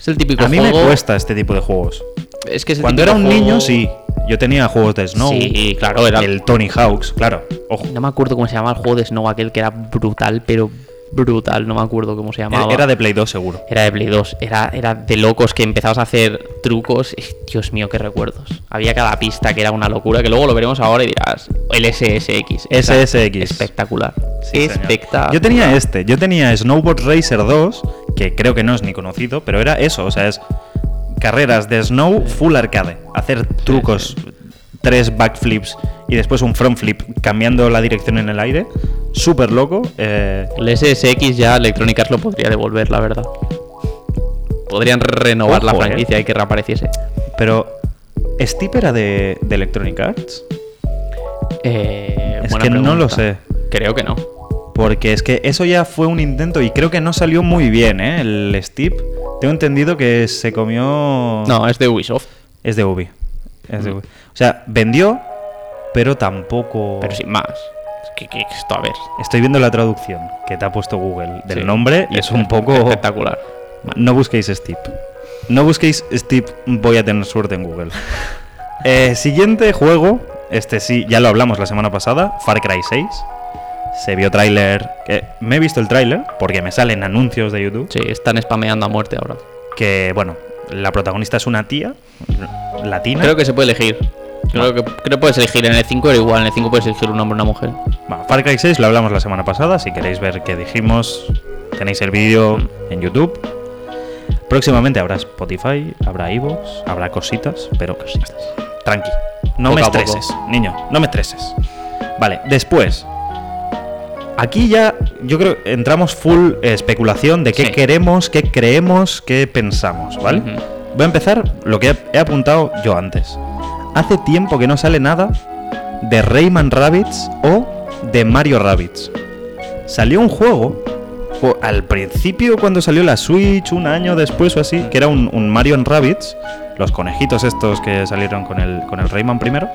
Speaker 2: Es el típico
Speaker 1: A mí
Speaker 2: juego.
Speaker 1: me cuesta este tipo de juegos.
Speaker 2: Es que
Speaker 1: Cuando era un
Speaker 2: juego-
Speaker 1: niño, sí. Yo tenía juegos de Snow.
Speaker 2: Sí, claro, era-
Speaker 1: El Tony Hawks, claro. Ojo.
Speaker 2: No me acuerdo cómo se llamaba el juego de Snow, aquel que era brutal, pero brutal. No me acuerdo cómo se llamaba.
Speaker 1: Era de Play 2, seguro.
Speaker 2: Era de Play 2, era, era de locos que empezabas a hacer trucos. y, Dios mío, qué recuerdos. Había cada pista que era una locura, que luego lo veremos ahora y dirás, el SSX.
Speaker 1: SSX.
Speaker 2: Espectacular.
Speaker 1: Sí,
Speaker 2: espectacular.
Speaker 1: Yo tenía este, yo tenía Snowboard Racer 2, que creo que no es ni conocido, pero era eso, o sea, es carreras de snow full arcade, hacer trucos, tres backflips y después un front flip cambiando la dirección en el aire, súper loco. eh,
Speaker 2: El SSX ya Electronic Arts lo podría devolver, la verdad. Podrían renovar la
Speaker 1: eh.
Speaker 2: franquicia y que reapareciese.
Speaker 1: pero, ¿Steep era de, de Electronic Arts?
Speaker 2: Eh,
Speaker 1: Es que no lo sé.
Speaker 2: Creo que no.
Speaker 1: Porque es que eso ya fue un intento y creo que no salió muy bien, ¿eh? El Steep. Tengo entendido que se comió...
Speaker 2: No, es de Ubisoft.
Speaker 1: Es de Ubi. Es de Ubi. O sea, vendió, pero tampoco.
Speaker 2: Pero sin más. Es que, que esto, a ver.
Speaker 1: Estoy viendo la traducción que te ha puesto Google del
Speaker 2: Sí.
Speaker 1: nombre y es un poco.
Speaker 2: espectacular.
Speaker 1: No busquéis Steep. No busquéis Steep, voy a tener suerte en Google. Eh, siguiente juego. Este sí, ya lo hablamos la semana pasada. Far Cry 6. Se vio tráiler. que Me he visto el tráiler porque me salen anuncios de YouTube.
Speaker 2: Sí, están spameando a muerte ahora.
Speaker 1: Que, bueno, la protagonista es una tía latina.
Speaker 2: Creo que se puede elegir. Creo que, creo puedes elegir. En el 5 era igual. En el 5 puedes elegir un hombre o una mujer.
Speaker 1: Bueno, Far Cry 6 lo hablamos la semana pasada. Si queréis ver qué dijimos, tenéis el vídeo en YouTube. Próximamente habrá Spotify, habrá Evox, habrá cositas, pero cositas. Tranqui. No
Speaker 2: Poco
Speaker 1: me estreses, niño, no me estreses. Vale, después. Aquí ya yo creo entramos full especulación de qué
Speaker 2: Sí.
Speaker 1: queremos, qué creemos, qué pensamos, ¿vale? Voy a empezar lo que he, apuntado yo antes. Hace tiempo que no sale nada de Rayman Rabbits o de Mario Rabbits. Salió un juego al principio cuando salió la Switch, un año después o así, que era un, un Mario Rabbits, los conejitos estos que salieron con el, con el Rayman primero,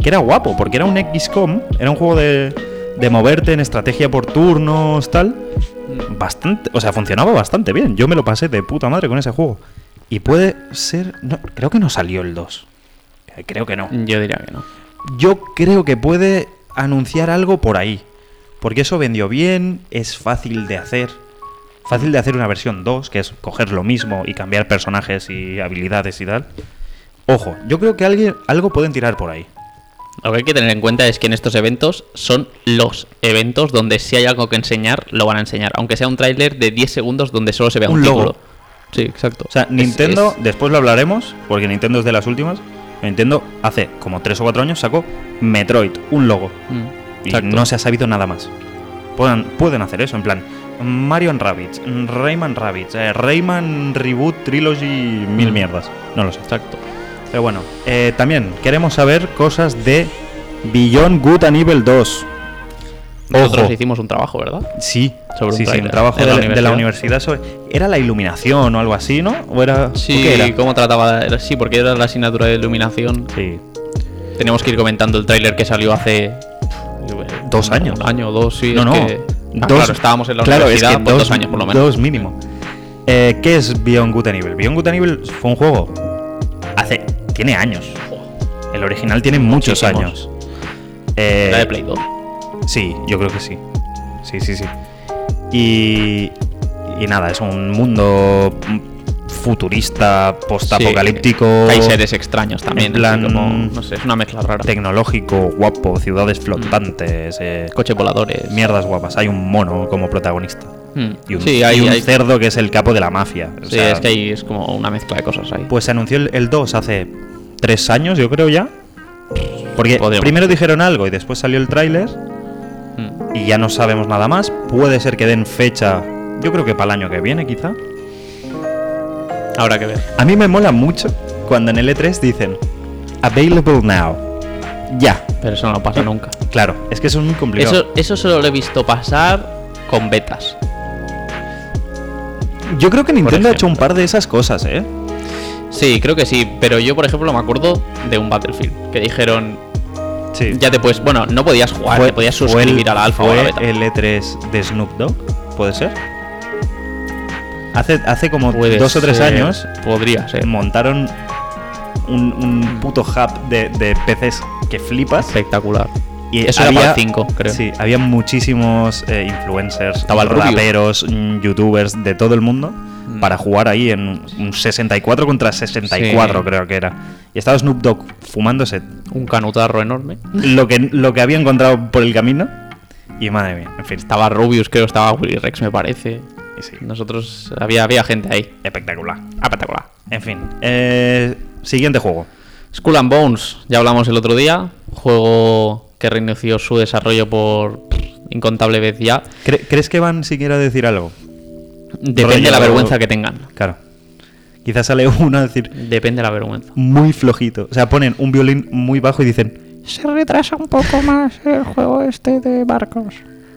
Speaker 1: que era guapo, porque era un XCOM, era un juego de, de moverte en estrategia por turnos, tal. Bastante, o sea, funcionaba bastante bien. Yo me lo pasé de puta madre con ese juego. Y puede ser. No, creo que no salió el 2. Eh, Creo que no.
Speaker 2: Yo diría que no.
Speaker 1: Yo creo que puede anunciar algo por ahí. Porque eso vendió bien, es fácil de hacer. Fácil de hacer una versión 2, que es coger lo mismo y cambiar personajes y habilidades y tal. Ojo, yo creo que alguien, algo pueden tirar por ahí.
Speaker 2: Lo que hay que tener en cuenta es que en estos eventos son los eventos donde si hay algo que enseñar, lo van a enseñar. Aunque sea un tráiler de 10 segundos donde solo se vea un,
Speaker 1: Un logo.
Speaker 2: título. Sí, exacto.
Speaker 1: O sea, Nintendo,
Speaker 2: es-
Speaker 1: después lo hablaremos, porque Nintendo es de las últimas. Nintendo hace como 3 o 4 años sacó Metroid, un logo.
Speaker 2: Mm,
Speaker 1: Y
Speaker 2: exacto.
Speaker 1: no se ha sabido nada más. Pueden, pueden hacer eso, en plan. Mario and Rabbids, Rayman Rabbids, eh, Rayman Reboot Trilogy, mil
Speaker 2: Mm.
Speaker 1: mierdas. No lo sé.
Speaker 2: Exacto.
Speaker 1: Pero bueno, eh, también queremos saber cosas de Beyond Good and Evil 2.
Speaker 2: Nosotros
Speaker 1: Ojo.
Speaker 2: hicimos un trabajo, ¿verdad?
Speaker 1: Sí,
Speaker 2: Sobre un
Speaker 1: sí, sí, un trabajo
Speaker 2: de
Speaker 1: de,
Speaker 2: la
Speaker 1: la, de la
Speaker 2: universidad.
Speaker 1: sobre. ¿Era la iluminación o algo así, no? ¿O era.? ¿o
Speaker 2: Sí,
Speaker 1: qué era?
Speaker 2: ¿cómo trataba? era- Sí, porque era la asignatura de iluminación.
Speaker 1: Sí.
Speaker 2: Tenemos que ir comentando el tráiler que salió hace...
Speaker 1: Dos
Speaker 2: un-
Speaker 1: años.
Speaker 2: Un año, dos, sí.
Speaker 1: no, no.
Speaker 2: que- Ah, claro, estábamos en la
Speaker 1: claro,
Speaker 2: universidad
Speaker 1: es que
Speaker 2: por dos, años por lo menos.
Speaker 1: Dos mínimo. Eh, ¿Qué es Beyond Good and Evil? Beyond Good and Evil fue un juego. Tiene años. El original tiene muchos
Speaker 2: Muchísimos.
Speaker 1: años. Eh,
Speaker 2: Era de Play 2.
Speaker 1: Sí, yo creo que sí. Sí, sí, sí. Y. Y nada, es un mundo futurista, postapocalíptico.
Speaker 2: Sí, Hay seres extraños también.
Speaker 1: en plan-
Speaker 2: así como, no sé, es una mezcla rara.
Speaker 1: Tecnológico, guapo, ciudades flotantes, eh,
Speaker 2: Coches voladores.
Speaker 1: mierdas guapas. Hay un mono como protagonista.
Speaker 2: Hmm.
Speaker 1: y un,
Speaker 2: Sí,
Speaker 1: y
Speaker 2: hay-
Speaker 1: un
Speaker 2: hay-
Speaker 1: cerdo que es el capo de la mafia. O
Speaker 2: Sí,
Speaker 1: sea,
Speaker 2: es que ahí es como una mezcla de cosas ahí.
Speaker 1: Pues se anunció el, el 2 hace tres años, yo creo ya. Porque primero dijeron algo y después salió el tráiler
Speaker 2: Hmm.
Speaker 1: y ya no sabemos nada más. Puede ser que den fecha, yo creo que para el año que viene quizá.
Speaker 2: Habrá que ver.
Speaker 1: A mí me mola mucho cuando en el E3 dicen Available now. Ya.
Speaker 2: Pero eso no pasa nunca.
Speaker 1: Claro, es que eso es muy complicado.
Speaker 2: Eso, eso solo lo he visto pasar con betas.
Speaker 1: Yo creo que Nintendo ha hecho un par de esas cosas, ¿eh?
Speaker 2: Sí, creo que sí. Pero yo, por ejemplo, me acuerdo de un Battlefield. Que dijeron,
Speaker 1: Sí.
Speaker 2: ya te puedes... Bueno, no podías jugar, te podías suscribir
Speaker 1: el-
Speaker 2: a la alfa o a la beta.
Speaker 1: el E3 de Snoop Dogg, ¿puede ser? Hace, hace como dos o tres años
Speaker 2: Podría ser.
Speaker 1: montaron un, un puto hub de, de PCs que flipas.
Speaker 2: Espectacular.
Speaker 1: Y
Speaker 2: Eso era para el 5, creo.
Speaker 1: Sí, había muchísimos eh, influencers,
Speaker 2: Estaba el
Speaker 1: raperos, mm, youtubers de todo el mundo
Speaker 2: Mm.
Speaker 1: para jugar ahí en un 64 contra 64,
Speaker 2: Sí.
Speaker 1: creo que era. Y estaba Snoop Dogg fumándose
Speaker 2: Un canutarro enorme.
Speaker 1: lo que, lo que había encontrado por el camino. Y madre mía, en fin,
Speaker 2: Estaba Rubius, creo, estaba Willy Rex, me parece.
Speaker 1: y sí,
Speaker 2: Nosotros... Había, había gente ahí.
Speaker 1: espectacular.
Speaker 2: Espectacular.
Speaker 1: En fin, eh, siguiente juego.
Speaker 2: Skull and Bones, ya hablamos el otro día. Juego que reinició su desarrollo por incontable vez ya.
Speaker 1: ¿Cre- ¿Crees que van siquiera a decir algo?
Speaker 2: Depende
Speaker 1: Rollo-
Speaker 2: de la vergüenza que tengan.
Speaker 1: Claro. Quizás sale uno a decir
Speaker 2: Depende de la vergüenza.
Speaker 1: muy flojito. O sea, ponen un violín muy bajo y dicen se retrasa un poco más el juego este de barcos.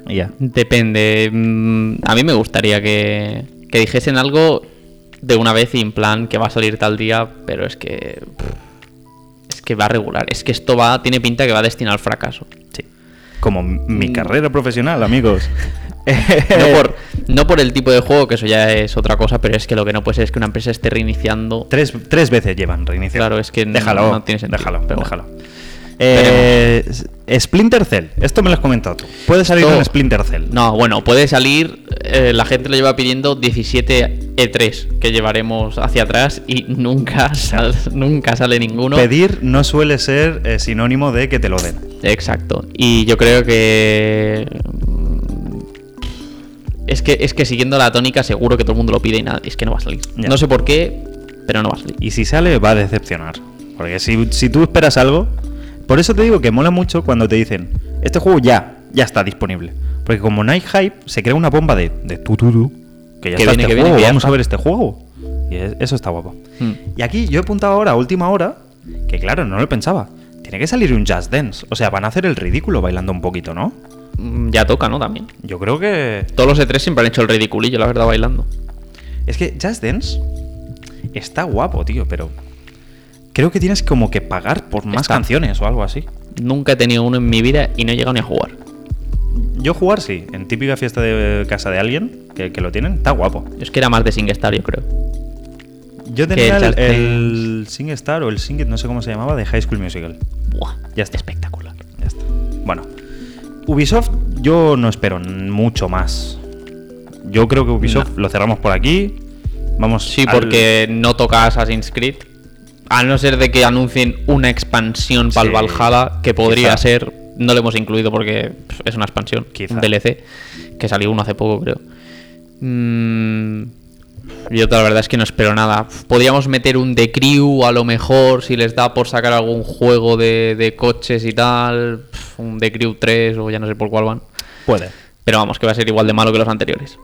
Speaker 1: Ya.
Speaker 2: Depende. mm, A mí me gustaría que, que dijesen algo de una vez y en plan que va a salir tal día, pero es que. pff, que va a regular. Es que esto va tiene pinta que va destinado al fracaso.
Speaker 1: Sí. Como mi
Speaker 2: Mm.
Speaker 1: carrera profesional, amigos.
Speaker 2: No por, no por el tipo de juego, que eso ya es otra cosa, pero es que lo que no puede ser es que una empresa esté reiniciando.
Speaker 1: Tres, tres veces llevan reiniciar.
Speaker 2: Claro, es que no-
Speaker 1: déjalo,
Speaker 2: no tiene sentido,
Speaker 1: Déjalo,
Speaker 2: pero
Speaker 1: déjalo. Eh, Splinter Cell, esto me lo has comentado tú. Puede salir
Speaker 2: Esto-
Speaker 1: un Splinter Cell.
Speaker 2: No, bueno, puede salir. eh, la gente lo lleva pidiendo 17 E3 que llevaremos hacia atrás y nunca, sal- nunca sale ninguno.
Speaker 1: Pedir no suele ser eh, sinónimo de que te lo den.
Speaker 2: Exacto. Y yo creo que. Es que, es que siguiendo la tónica, seguro que todo el mundo lo pide y nada. Es que no va a salir.
Speaker 1: Ya.
Speaker 2: No sé por qué, pero no va a salir.
Speaker 1: Y si sale, va a decepcionar. Porque si, si tú esperas algo. Por eso te digo que mola mucho cuando te dicen: Este juego ya, ya está disponible. Porque como no hay hype, se crea una bomba de, de tu, tu, tu, Que ya
Speaker 2: Que
Speaker 1: está
Speaker 2: viene,
Speaker 1: este
Speaker 2: que viene, que
Speaker 1: vamos a ver este juego. Y es- eso está guapo.
Speaker 2: Mm.
Speaker 1: Y aquí yo he apuntado ahora, a última hora, que claro, no lo pensaba. Tiene que salir un Just Dance. O sea, van a hacer el ridículo bailando un poquito, ¿no?
Speaker 2: Mm, Ya toca, ¿no? También.
Speaker 1: Yo creo que.
Speaker 2: Todos los E3 siempre han hecho el ridiculillo, la verdad, bailando.
Speaker 1: Es que Just Dance está guapo, tío, pero. Creo que tienes como que pagar por más
Speaker 2: Está.
Speaker 1: canciones o algo así.
Speaker 2: Nunca he tenido uno en mi vida y no he llegado ni a jugar.
Speaker 1: Yo jugar sí, en típica fiesta de casa de alguien que, que lo tienen, está guapo.
Speaker 2: Es que era más de SingStar, yo creo.
Speaker 1: Yo tenía
Speaker 2: el
Speaker 1: el,
Speaker 2: Just
Speaker 1: el Sing Star o el Sing no sé cómo se llamaba, de High School Musical.
Speaker 2: Buah,
Speaker 1: Ya está.
Speaker 2: espectacular.
Speaker 1: Ya está. Bueno, Ubisoft yo no espero mucho más. Yo creo que Ubisoft
Speaker 2: No.
Speaker 1: lo cerramos por aquí. Vamos
Speaker 2: Sí,
Speaker 1: al-
Speaker 2: porque no toca Assassin's Creed. A no ser de que anuncien una expansión para el
Speaker 1: Sí,
Speaker 2: Valhalla, que podría
Speaker 1: quizá.
Speaker 2: ser. No lo hemos incluido porque es una expansión,
Speaker 1: Quizá.
Speaker 2: un DLC, que salió uno hace poco, creo. Mm, yo la verdad es que no espero nada. Podríamos meter un The Crew a lo mejor, si les da por sacar algún juego de, de coches y tal. Un The Crew 3 o ya no sé por cuál van.
Speaker 1: Puede.
Speaker 2: Pero vamos, que va a ser igual de malo que los anteriores.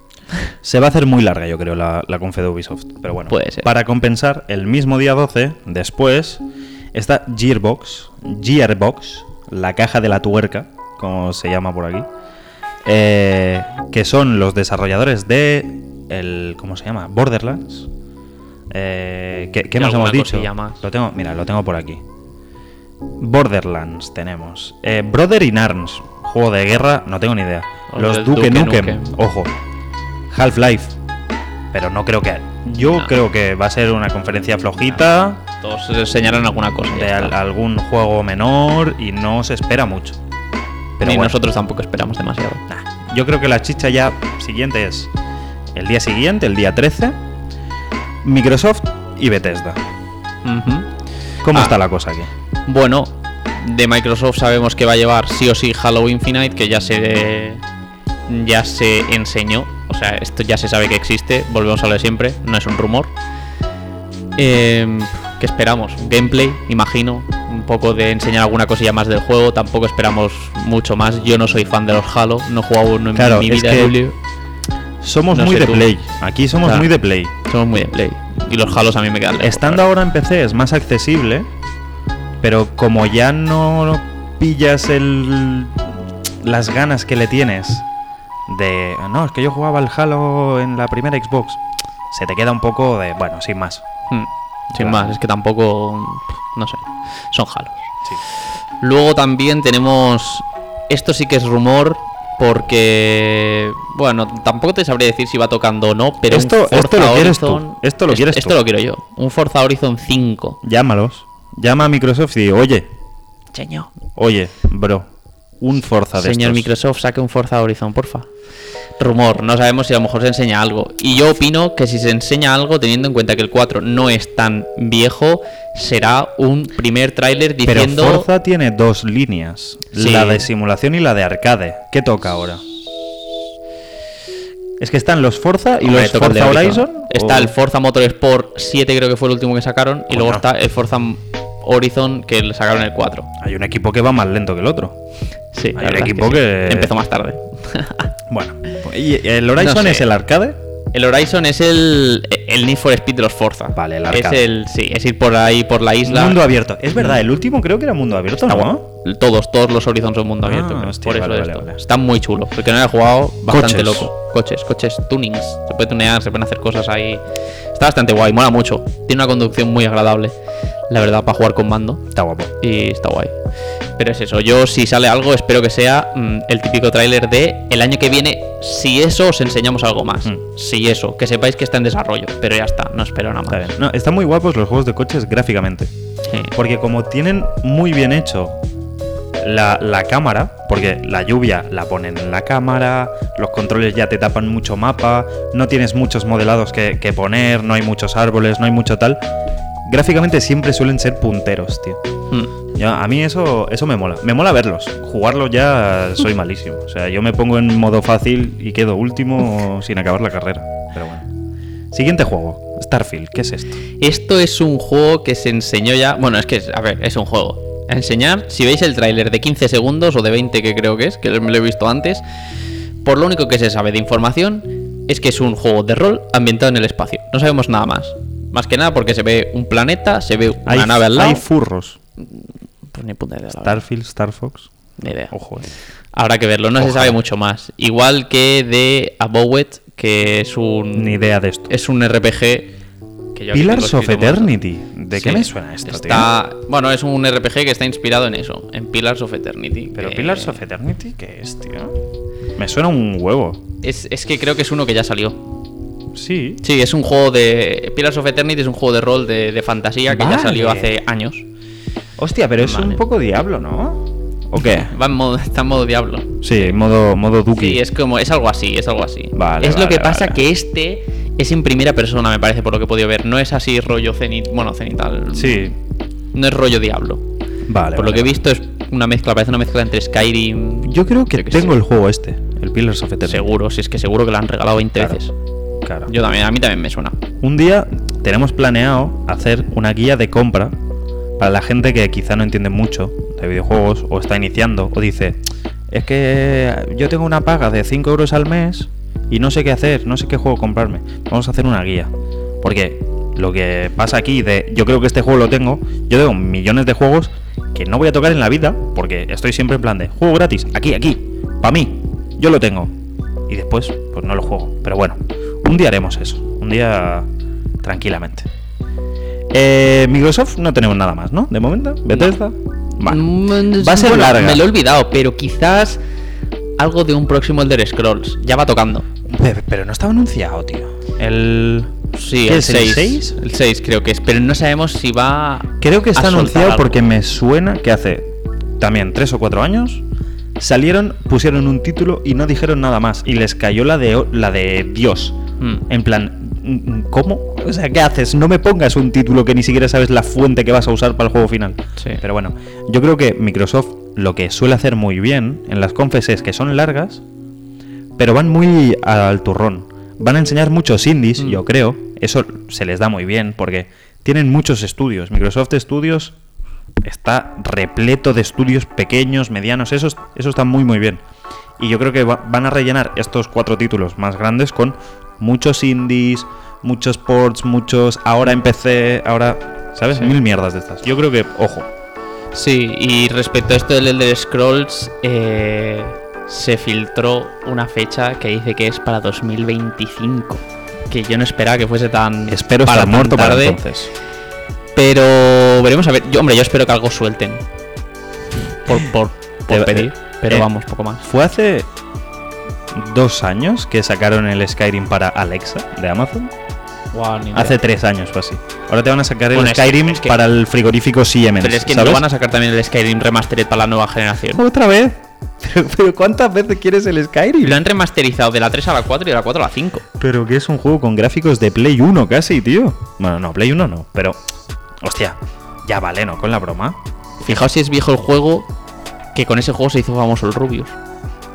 Speaker 1: Se va a hacer muy larga, yo creo, la, la confe de Ubisoft. Pero bueno,
Speaker 2: Puede ser.
Speaker 1: para compensar, el mismo día 12, después, está Gearbox, Gearbox, la caja de la tuerca, como se llama por aquí, eh, que son los desarrolladores de el ¿cómo se llama? Borderlands. Eh, ¿Qué, qué
Speaker 2: alguna
Speaker 1: hemos dicho?
Speaker 2: más.
Speaker 1: Lo tengo, mira, lo tengo por aquí. Borderlands tenemos. Eh, Brother in Arms, juego de guerra, no tengo ni idea.
Speaker 2: Los
Speaker 1: Duke,
Speaker 2: Duke
Speaker 1: Nukem,
Speaker 2: Nukem.
Speaker 1: ojo. Half-Life, pero no creo que. Yo
Speaker 2: No.
Speaker 1: creo que va a ser una conferencia flojita
Speaker 2: Todos enseñarán alguna cosa.
Speaker 1: de al- algún juego menor y no se espera mucho. Pero
Speaker 2: Ni
Speaker 1: bueno,
Speaker 2: nosotros tampoco esperamos demasiado.
Speaker 1: nah, yo creo que la chicha ya siguiente es el día siguiente, el día 13, Microsoft y Bethesda. ¿Cómo
Speaker 2: Ah.
Speaker 1: está la cosa aquí?
Speaker 2: Bueno, de Microsoft sabemos que va a llevar sí o sí Halo Infinite, que ya se ya se enseñó. Sea, esto ya se sabe que existe, volvemos a lo de siempre, no es un rumor. Eh, ¿Qué esperamos? Gameplay, imagino, un poco de enseñar alguna cosilla más del juego, tampoco esperamos mucho más. Yo no soy fan de los Halo, no he jugado uno en
Speaker 1: Claro,
Speaker 2: mi vida. Julio.
Speaker 1: Somos
Speaker 2: No
Speaker 1: muy de
Speaker 2: tú.
Speaker 1: Play. Aquí somos
Speaker 2: Claro.
Speaker 1: muy de Play.
Speaker 2: Somos muy de Play. Y los Halos a mí me quedan lejos,
Speaker 1: Estando ahora en PC es más accesible, pero como ya no pillas el las ganas que le tienes de no, es que yo jugaba al Halo en la primera Xbox, se te queda un poco de, bueno, sin más.
Speaker 2: Mm, Sin
Speaker 1: Claro.
Speaker 2: más, es que tampoco. No sé. Son Halos.
Speaker 1: Sí.
Speaker 2: Luego también tenemos. Esto sí que es rumor. Porque. Bueno, tampoco te sabría decir si va tocando o no. Pero
Speaker 1: Esto- esto lo quieres tú, esto lo
Speaker 2: es-
Speaker 1: quieres
Speaker 2: Esto
Speaker 1: tú.
Speaker 2: lo quiero yo. Un Forza Horizon 5.
Speaker 1: Llámalos. Llama a Microsoft y oye,
Speaker 2: Señor.
Speaker 1: oye, bro, un Forza de
Speaker 2: Señor
Speaker 1: estos.
Speaker 2: Microsoft, saque un Forza Horizon, porfa. Rumor, no sabemos si a lo mejor se enseña algo. Y yo opino que si se enseña algo, teniendo en cuenta que el 4 no es tan viejo, será un primer tráiler
Speaker 1: Pero
Speaker 2: diciendo...
Speaker 1: Forza tiene dos líneas,
Speaker 2: Sí.
Speaker 1: la de simulación y la de arcade. ¿Qué toca ahora? Es que están los Forza y
Speaker 2: Hombre,
Speaker 1: los Forza Horizon.
Speaker 2: Está
Speaker 1: o-
Speaker 2: el Forza Motorsport 7, creo que fue el último que sacaron. Y luego está el Forza Horizon que le sacaron el 4.
Speaker 1: Hay un equipo que va más lento que el otro.
Speaker 2: Sí,
Speaker 1: Hay
Speaker 2: es
Speaker 1: equipo
Speaker 2: sí.
Speaker 1: que-
Speaker 2: Empezó más tarde.
Speaker 1: Bueno, ¿y el Horizon
Speaker 2: No sé.
Speaker 1: es el arcade?
Speaker 2: El Horizon es el, el Need for Speed de los Forza.
Speaker 1: Vale, el
Speaker 2: Es
Speaker 1: arcade.
Speaker 2: el, sí, es ir por ahí, por la isla.
Speaker 1: Mundo abierto. Es verdad, el último creo que era mundo abierto,
Speaker 2: Está
Speaker 1: ¿no?
Speaker 2: Todos, todos los Horizon son mundo
Speaker 1: Ah,
Speaker 2: abierto.
Speaker 1: hostia,
Speaker 2: por eso
Speaker 1: vale,
Speaker 2: de
Speaker 1: vale,
Speaker 2: esto.
Speaker 1: vale.
Speaker 2: Está muy chulo. El que no haya jugado, bastante
Speaker 1: Coches.
Speaker 2: loco. Coches, coches, tunings. Se puede tunear, se pueden hacer cosas ahí. Está bastante guay, mola mucho. Tiene una conducción muy agradable. La verdad, para jugar con mando.
Speaker 1: Está guapo.
Speaker 2: Y está guay. Pero es eso, yo si sale algo espero que sea mm, el típico tráiler de el año que viene, si eso os enseñamos algo más.
Speaker 1: Mm.
Speaker 2: Si eso, que sepáis que está en desarrollo, pero ya está, no espero nada
Speaker 1: Está
Speaker 2: más.
Speaker 1: bien. No, están muy guapos los juegos de coches gráficamente.
Speaker 2: Sí.
Speaker 1: Porque como tienen muy bien hecho la, la cámara, porque la lluvia la ponen en la cámara, los controles ya te tapan mucho mapa, no tienes muchos modelados que, que poner, no hay muchos árboles, no hay mucho tal. Gráficamente siempre suelen ser punteros, tío.
Speaker 2: Mm.
Speaker 1: Ya, a mí eso, eso me mola. Me mola verlos. Jugarlos ya soy malísimo. O sea, yo me pongo en modo fácil y quedo último sin acabar la carrera. Pero bueno. Siguiente juego. Starfield. ¿Qué es esto?
Speaker 2: Esto es un juego que se enseñó ya. Bueno, es que, a ver, es un juego. A enseñar, si veis el tráiler de 15 segundos o de 20 que creo que es, que me lo he visto antes, por lo único que se sabe de información es que es un juego de rol ambientado en el espacio. No sabemos nada más. Más que nada porque se ve un planeta, se ve una
Speaker 1: Hay,
Speaker 2: nave al lado.
Speaker 1: hay furros.
Speaker 2: Pues ni puta idea.
Speaker 1: Starfield, Star Fox.
Speaker 2: Ni idea.
Speaker 1: Ojo, eh.
Speaker 2: Habrá que verlo, no se sabe mucho más. Igual que de Abowet, que es un.
Speaker 1: Ni idea de esto.
Speaker 2: Es un RPG. Que yo aquí
Speaker 1: Pillars of. Eternity. ¿De qué me suena esto,
Speaker 2: está, Bueno, es un RPG que está inspirado en eso, en Pillars of Eternity.
Speaker 1: tío? Pero
Speaker 2: que-
Speaker 1: Pillars of Eternity, ¿qué es, tío? Me suena un huevo.
Speaker 2: Es, es que creo que es uno que ya salió.
Speaker 1: Sí.
Speaker 2: Sí, es un juego de. Pillars of Eternity es un juego de rol de, de fantasía que ya salió hace años.
Speaker 1: Hostia, pero es
Speaker 2: Vale.
Speaker 1: un poco diablo, ¿no? ¿O qué?
Speaker 2: Va en modo, está en modo diablo.
Speaker 1: Sí, modo, modo Duki.
Speaker 2: Sí, es como. Es algo así, es algo así.
Speaker 1: Vale,
Speaker 2: es lo que pasa que este es en primera persona, me parece, por lo que he podido ver. No es así rollo cenit. Bueno, cenital.
Speaker 1: Sí.
Speaker 2: No es rollo diablo.
Speaker 1: Vale.
Speaker 2: por lo que he visto es una mezcla, parece una mezcla entre Skyrim.
Speaker 1: Yo creo que
Speaker 2: Yo que
Speaker 1: tengo
Speaker 2: sé.
Speaker 1: el juego este, el Pillars of Eternity.
Speaker 2: Seguro, si es que seguro que lo han regalado 20
Speaker 1: Claro.
Speaker 2: veces.
Speaker 1: Claro.
Speaker 2: Yo también, a mí también me suena.
Speaker 1: Un día tenemos planeado hacer una guía de compra para la gente que quizá no entiende mucho de videojuegos o está iniciando o dice, es que yo tengo una paga de 5 euros al mes y no sé qué hacer, no sé qué juego comprarme. Vamos a hacer una guía. Porque lo que pasa aquí de yo creo que este juego lo tengo, yo tengo millones de juegos que no voy a tocar en la vida porque estoy siempre en plan de juego gratis, aquí, aquí, para mí, yo lo tengo. Y después, pues no lo juego. Pero bueno, un día haremos eso. Un día tranquilamente. Eh, Microsoft no tenemos nada más, ¿no? De momento, Bethesda. Vale.
Speaker 2: Mm,
Speaker 1: Va a ser
Speaker 2: bueno,
Speaker 1: larga.
Speaker 2: Me lo he olvidado, pero quizás algo de un próximo Elder Scrolls. Ya va tocando.
Speaker 1: Pe- Pero no estaba anunciado, tío. El.
Speaker 2: Sí,
Speaker 1: ¿Qué
Speaker 2: el
Speaker 1: es, el
Speaker 2: 6.
Speaker 1: seis?
Speaker 2: El 6 creo que es, pero no sabemos si va.
Speaker 1: Creo que está anunciado
Speaker 2: algo.
Speaker 1: porque me suena que hace también tres o cuatro años salieron, pusieron un título y no dijeron nada más. Y les cayó la de, la de Dios.
Speaker 2: Mm.
Speaker 1: En plan, mm, ¿cómo? O sea, ¿qué haces? No me pongas un título que ni siquiera sabes la fuente que vas a usar para el juego final.
Speaker 2: Sí.
Speaker 1: Pero bueno, yo creo que Microsoft lo que suele hacer muy bien en las confes es que son largas, pero van muy al turrón. van a enseñar muchos indies,
Speaker 2: Mm.
Speaker 1: yo creo. Eso se les da muy bien porque tienen muchos estudios. Microsoft Studios está repleto de estudios pequeños, medianos. Eso, es- eso está muy, muy bien. Y yo creo que va- van a rellenar estos cuatro títulos más grandes con muchos indies, muchos ports, muchos. Ahora empecé, ahora. ¿Sabes?
Speaker 2: Sí.
Speaker 1: Mil mierdas de estas. Yo creo que, ojo.
Speaker 2: Sí, y respecto a esto del Elder Scrolls, eh, se filtró una fecha que dice que es para 2025. Que yo no esperaba que fuese tan.
Speaker 1: Espero
Speaker 2: para
Speaker 1: estar
Speaker 2: tan
Speaker 1: muerto para
Speaker 2: tarde,
Speaker 1: entonces.
Speaker 2: Pero veremos a ver. Yo, hombre, yo espero que algo suelten. Por, por, por
Speaker 1: Eh,
Speaker 2: pedir. Pero
Speaker 1: eh,
Speaker 2: vamos, poco más.
Speaker 1: Fue hace dos años que sacaron el Skyrim para Alexa de Amazon. Hace tres años fue así. Ahora te van a sacar el
Speaker 2: Bueno,
Speaker 1: Skyrim
Speaker 2: es que-
Speaker 1: para el frigorífico Siemens.
Speaker 2: Pero es que
Speaker 1: ¿sabes?
Speaker 2: no van a sacar también el Skyrim Remastered para la nueva generación.
Speaker 1: ¿Otra vez? Pero, pero ¿cuántas veces quieres el Skyrim?
Speaker 2: lo han remasterizado de la 3 a la 4 y de la 4 a la 5.
Speaker 1: Pero que es un juego con gráficos de Play 1 casi, tío. Bueno, no, Play 1 no, pero... Hostia, ya vale, ¿no? Con la broma.
Speaker 2: Fijaos si es viejo el juego, que con ese juego se hizo famoso el Rubius.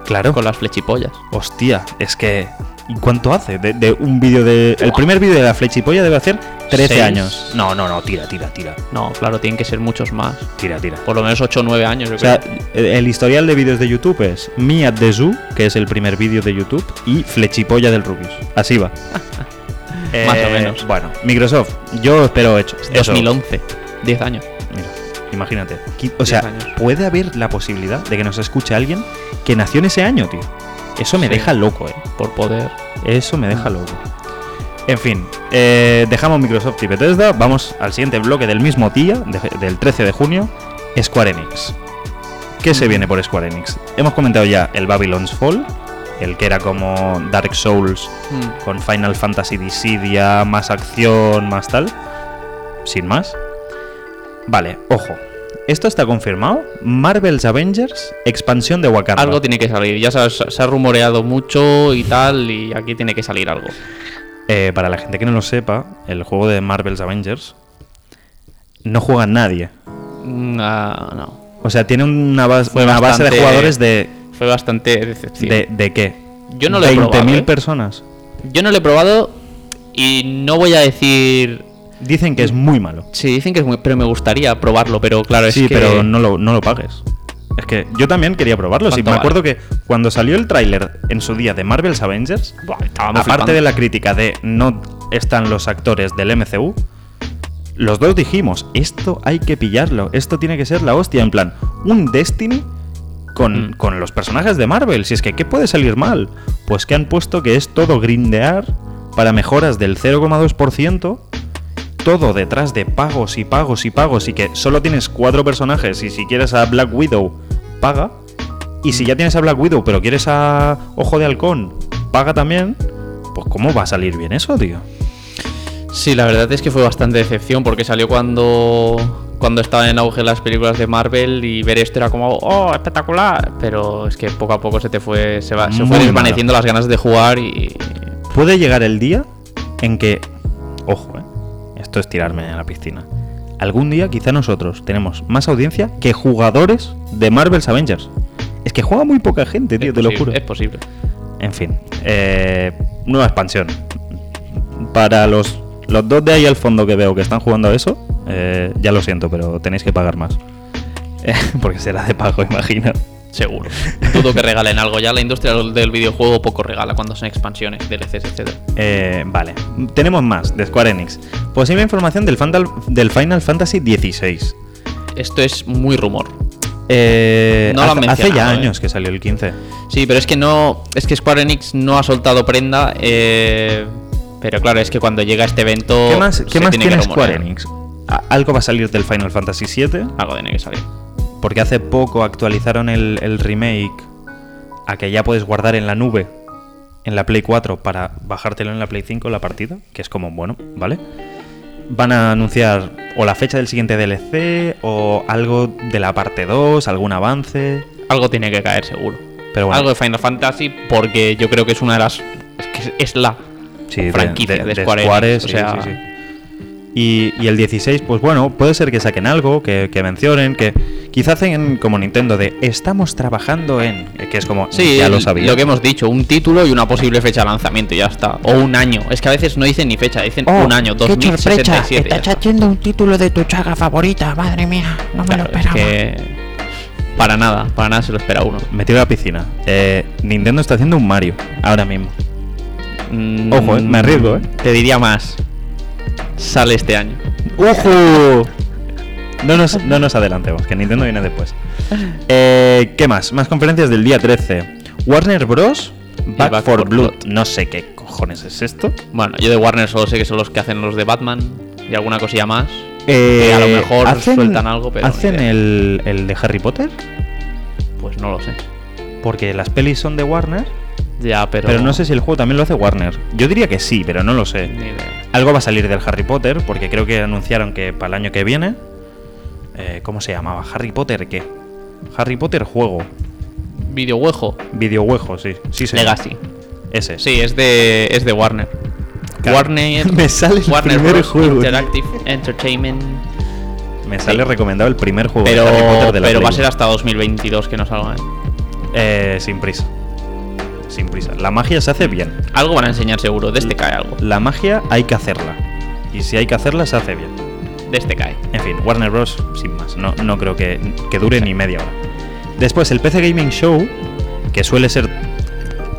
Speaker 1: Claro.
Speaker 2: Con las flechipollas.
Speaker 1: Hostia, es que... ¿Y cuánto hace? De, de un vídeo de... El primer vídeo de la flechipolla debe hacer 13
Speaker 2: Seis.
Speaker 1: años. No, no, no, tira, tira, tira.
Speaker 2: No, claro, tienen que ser muchos más.
Speaker 1: Tira, tira.
Speaker 2: Por lo menos 8 o 9 años, yo
Speaker 1: O sea,
Speaker 2: creo.
Speaker 1: el historial de vídeos de YouTube es at the Zoo, que es el primer vídeo de YouTube, y Flechipolla del Rubius. Así va.
Speaker 2: Más o
Speaker 1: Eh,
Speaker 2: menos.
Speaker 1: Bueno, Microsoft, yo espero hecho. eso.
Speaker 2: 2011. 10 años.
Speaker 1: Imagínate. O sea,
Speaker 2: años.
Speaker 1: puede haber la posibilidad de que nos escuche alguien que nació en ese año, tío. Eso me
Speaker 2: Sí.
Speaker 1: deja loco, eh.
Speaker 2: Por poder.
Speaker 1: Eso me deja loco. En fin, eh, dejamos Microsoft y Bethesda. Vamos al siguiente bloque del mismo día, de- del 13 de junio, Square Enix. ¿Qué se viene por Square Enix? Hemos comentado ya el Babylon's Fall, el que era como Dark Souls
Speaker 2: Mm.
Speaker 1: con Final Fantasy Dissidia, más acción, más tal. Sin más. Vale, ojo. Esto está confirmado. Marvel's Avengers, expansión de Wakanda.
Speaker 2: Algo tiene que salir. Ya sabes, se ha rumoreado mucho y tal, y aquí tiene que salir algo.
Speaker 1: Eh, para la gente que no lo sepa, el juego de Marvel's Avengers no juega nadie.
Speaker 2: Mm, ah, no.
Speaker 1: O sea, tiene una, base de jugadores de,
Speaker 2: Fue bastante decepción.
Speaker 1: de, de qué?
Speaker 2: Yo no lo he
Speaker 1: 20.000
Speaker 2: probado, ¿eh?
Speaker 1: personas.
Speaker 2: Yo no lo he probado y no voy a decir.
Speaker 1: Dicen que es muy malo.
Speaker 2: Sí, dicen que es muy. Pero me gustaría probarlo, pero claro, es
Speaker 1: sí,
Speaker 2: que.
Speaker 1: pero no lo, no lo pagues. Es que yo también quería probarlo. Sí, me
Speaker 2: ¿Cuánto
Speaker 1: acuerdo que cuando salió el tráiler en su día de Marvel's Avengers,
Speaker 2: Buah,
Speaker 1: aparte
Speaker 2: flipando.
Speaker 1: de la crítica de no están los actores del MCU, los dos dijimos, esto hay que pillarlo, esto tiene que ser la hostia, en plan, un Destiny con,
Speaker 2: Mm.
Speaker 1: con los personajes de Marvel, si es que, ¿qué puede salir mal? Pues que han puesto que es todo grindear para mejoras del 0,2%, todo detrás de pagos y pagos y pagos y que solo tienes cuatro personajes y si quieres a Black Widow, paga. Y si ya tienes a Black Widow pero quieres a Ojo de Halcón, paga también. Pues ¿cómo va a salir bien eso, tío?
Speaker 2: Sí, la verdad es que fue bastante decepción porque salió cuando cuando estaban en auge las películas de Marvel y ver esto era como oh espectacular pero es que poco a poco se te fue se, va, se fue desvaneciendo las ganas de jugar y
Speaker 1: Puede llegar el día en que, ojo, eh, esto es tirarme a la piscina. Algún día quizá nosotros tenemos más audiencia que jugadores de Marvel's Avengers. Es que juega muy poca gente, tío,
Speaker 2: es
Speaker 1: te lo juro.
Speaker 2: es posible
Speaker 1: En fin, eh, nueva expansión. Para los, los dos de ahí al fondo que veo que están jugando a eso, eh, ya lo siento, pero tenéis que pagar más. Eh, porque será de pago, imagino.
Speaker 2: Seguro dudo que regalen algo ya la industria del videojuego poco regala cuando son expansiones DLCs etcétera
Speaker 1: Eh, vale, tenemos más de Square Enix. Posible información del, del Final Fantasy XVI.
Speaker 2: esto es muy rumor
Speaker 1: Eh,
Speaker 2: No
Speaker 1: hace, hace ya
Speaker 2: eh.
Speaker 1: años que salió el 15.
Speaker 2: Sí, pero es que no. Es que Square Enix no ha soltado prenda. eh, pero claro, es que cuando llega este evento.
Speaker 1: ¿Qué más,
Speaker 2: se
Speaker 1: qué más
Speaker 2: tiene
Speaker 1: tiene Square. Enix? Algo va a salir del Final Fantasy VII,
Speaker 2: Algo tiene que salir.
Speaker 1: Porque hace poco actualizaron el, el remake a que ya puedes guardar en la nube en la Play 4 para bajártelo en la Play 5 la partida, que es como, bueno, ¿vale? Van a anunciar o la fecha del siguiente DLC o algo de la parte 2, algún avance.
Speaker 2: Algo tiene que caer, seguro.
Speaker 1: Pero bueno,
Speaker 2: Algo de Final Fantasy, porque yo creo que es una de las. Es que es la
Speaker 1: sí,
Speaker 2: franquicia de,
Speaker 1: de- de
Speaker 2: Square,
Speaker 1: Square,
Speaker 2: Enix.
Speaker 1: sí,
Speaker 2: o sea,
Speaker 1: sí. Y, y el 16, pues bueno, puede ser que saquen algo, que, que mencionen, que quizá hacen como Nintendo de estamos trabajando en. Que es como.
Speaker 2: Sí,
Speaker 1: ya lo sabía.
Speaker 2: que hemos dicho, un título y una posible fecha de lanzamiento y ya está. O un año. Es que a veces no dicen ni fecha, dicen
Speaker 3: Oh,
Speaker 2: un año,
Speaker 3: ¡Qué sorpresa!
Speaker 2: 2067. ya
Speaker 3: Estás
Speaker 2: está.
Speaker 3: haciendo un título de tu chaga favorita, madre mía. No me
Speaker 2: Claro,
Speaker 3: lo
Speaker 2: es
Speaker 3: esperaba.
Speaker 2: que para nada, para nada se lo espera uno.
Speaker 1: Me tiro a la piscina. Eh, Nintendo está haciendo un Mario ahora mismo.
Speaker 2: Mm,
Speaker 1: Ojo, eh, me arriesgo, eh.
Speaker 2: Te diría más. Sale este año.
Speaker 1: ¡Ojo! No nos, no nos adelantemos, que Nintendo viene después. Eh, ¿Qué más? Más conferencias del día 13. Warner Bros. Back,
Speaker 2: Back
Speaker 1: for
Speaker 2: for
Speaker 1: Blood.
Speaker 2: Blood.
Speaker 1: No sé qué cojones es esto.
Speaker 2: Bueno, yo de Warner solo sé que son los que hacen los de Batman y alguna cosilla más.
Speaker 1: Eh,
Speaker 2: Que a lo mejor sueltan algo, pero
Speaker 1: ¿Hacen el, el de Harry Potter?
Speaker 2: Pues no lo sé.
Speaker 1: Porque las pelis son de Warner,
Speaker 2: Ya, pero.
Speaker 1: pero, no sé si el juego también lo hace Warner. Yo diría que sí, pero no lo sé.
Speaker 2: Ni idea.
Speaker 1: Algo va a salir del Harry Potter, porque creo que anunciaron que para el año que viene. eh, ¿Cómo se llamaba? ¿Harry Potter qué? Harry Potter juego.
Speaker 2: Videojuego.
Speaker 1: Videojuego, sí. sí señor.
Speaker 2: Legacy.
Speaker 1: Ese.
Speaker 2: Sí, es de, es de Warner.
Speaker 1: Claro.
Speaker 2: Warner.
Speaker 1: Me sale el
Speaker 2: Warner Bros.
Speaker 1: juego, tío.
Speaker 2: Interactive Entertainment.
Speaker 1: Me sale
Speaker 2: Sí.
Speaker 1: recomendado el primer juego
Speaker 2: Pero,
Speaker 1: de Harry Potter de la
Speaker 2: pero va a ser hasta 2022 que no salga. ¿eh?
Speaker 1: Eh, sin prisa. Sin prisa. La magia se hace bien.
Speaker 2: Algo van a enseñar seguro. De este cae algo.
Speaker 1: La magia hay que hacerla. Y si hay que hacerla, se hace bien.
Speaker 2: De este cae.
Speaker 1: En fin, Warner Bros. sin más. No, no creo que, que dure ni media hora. Después, el PC Gaming Show, que suele ser.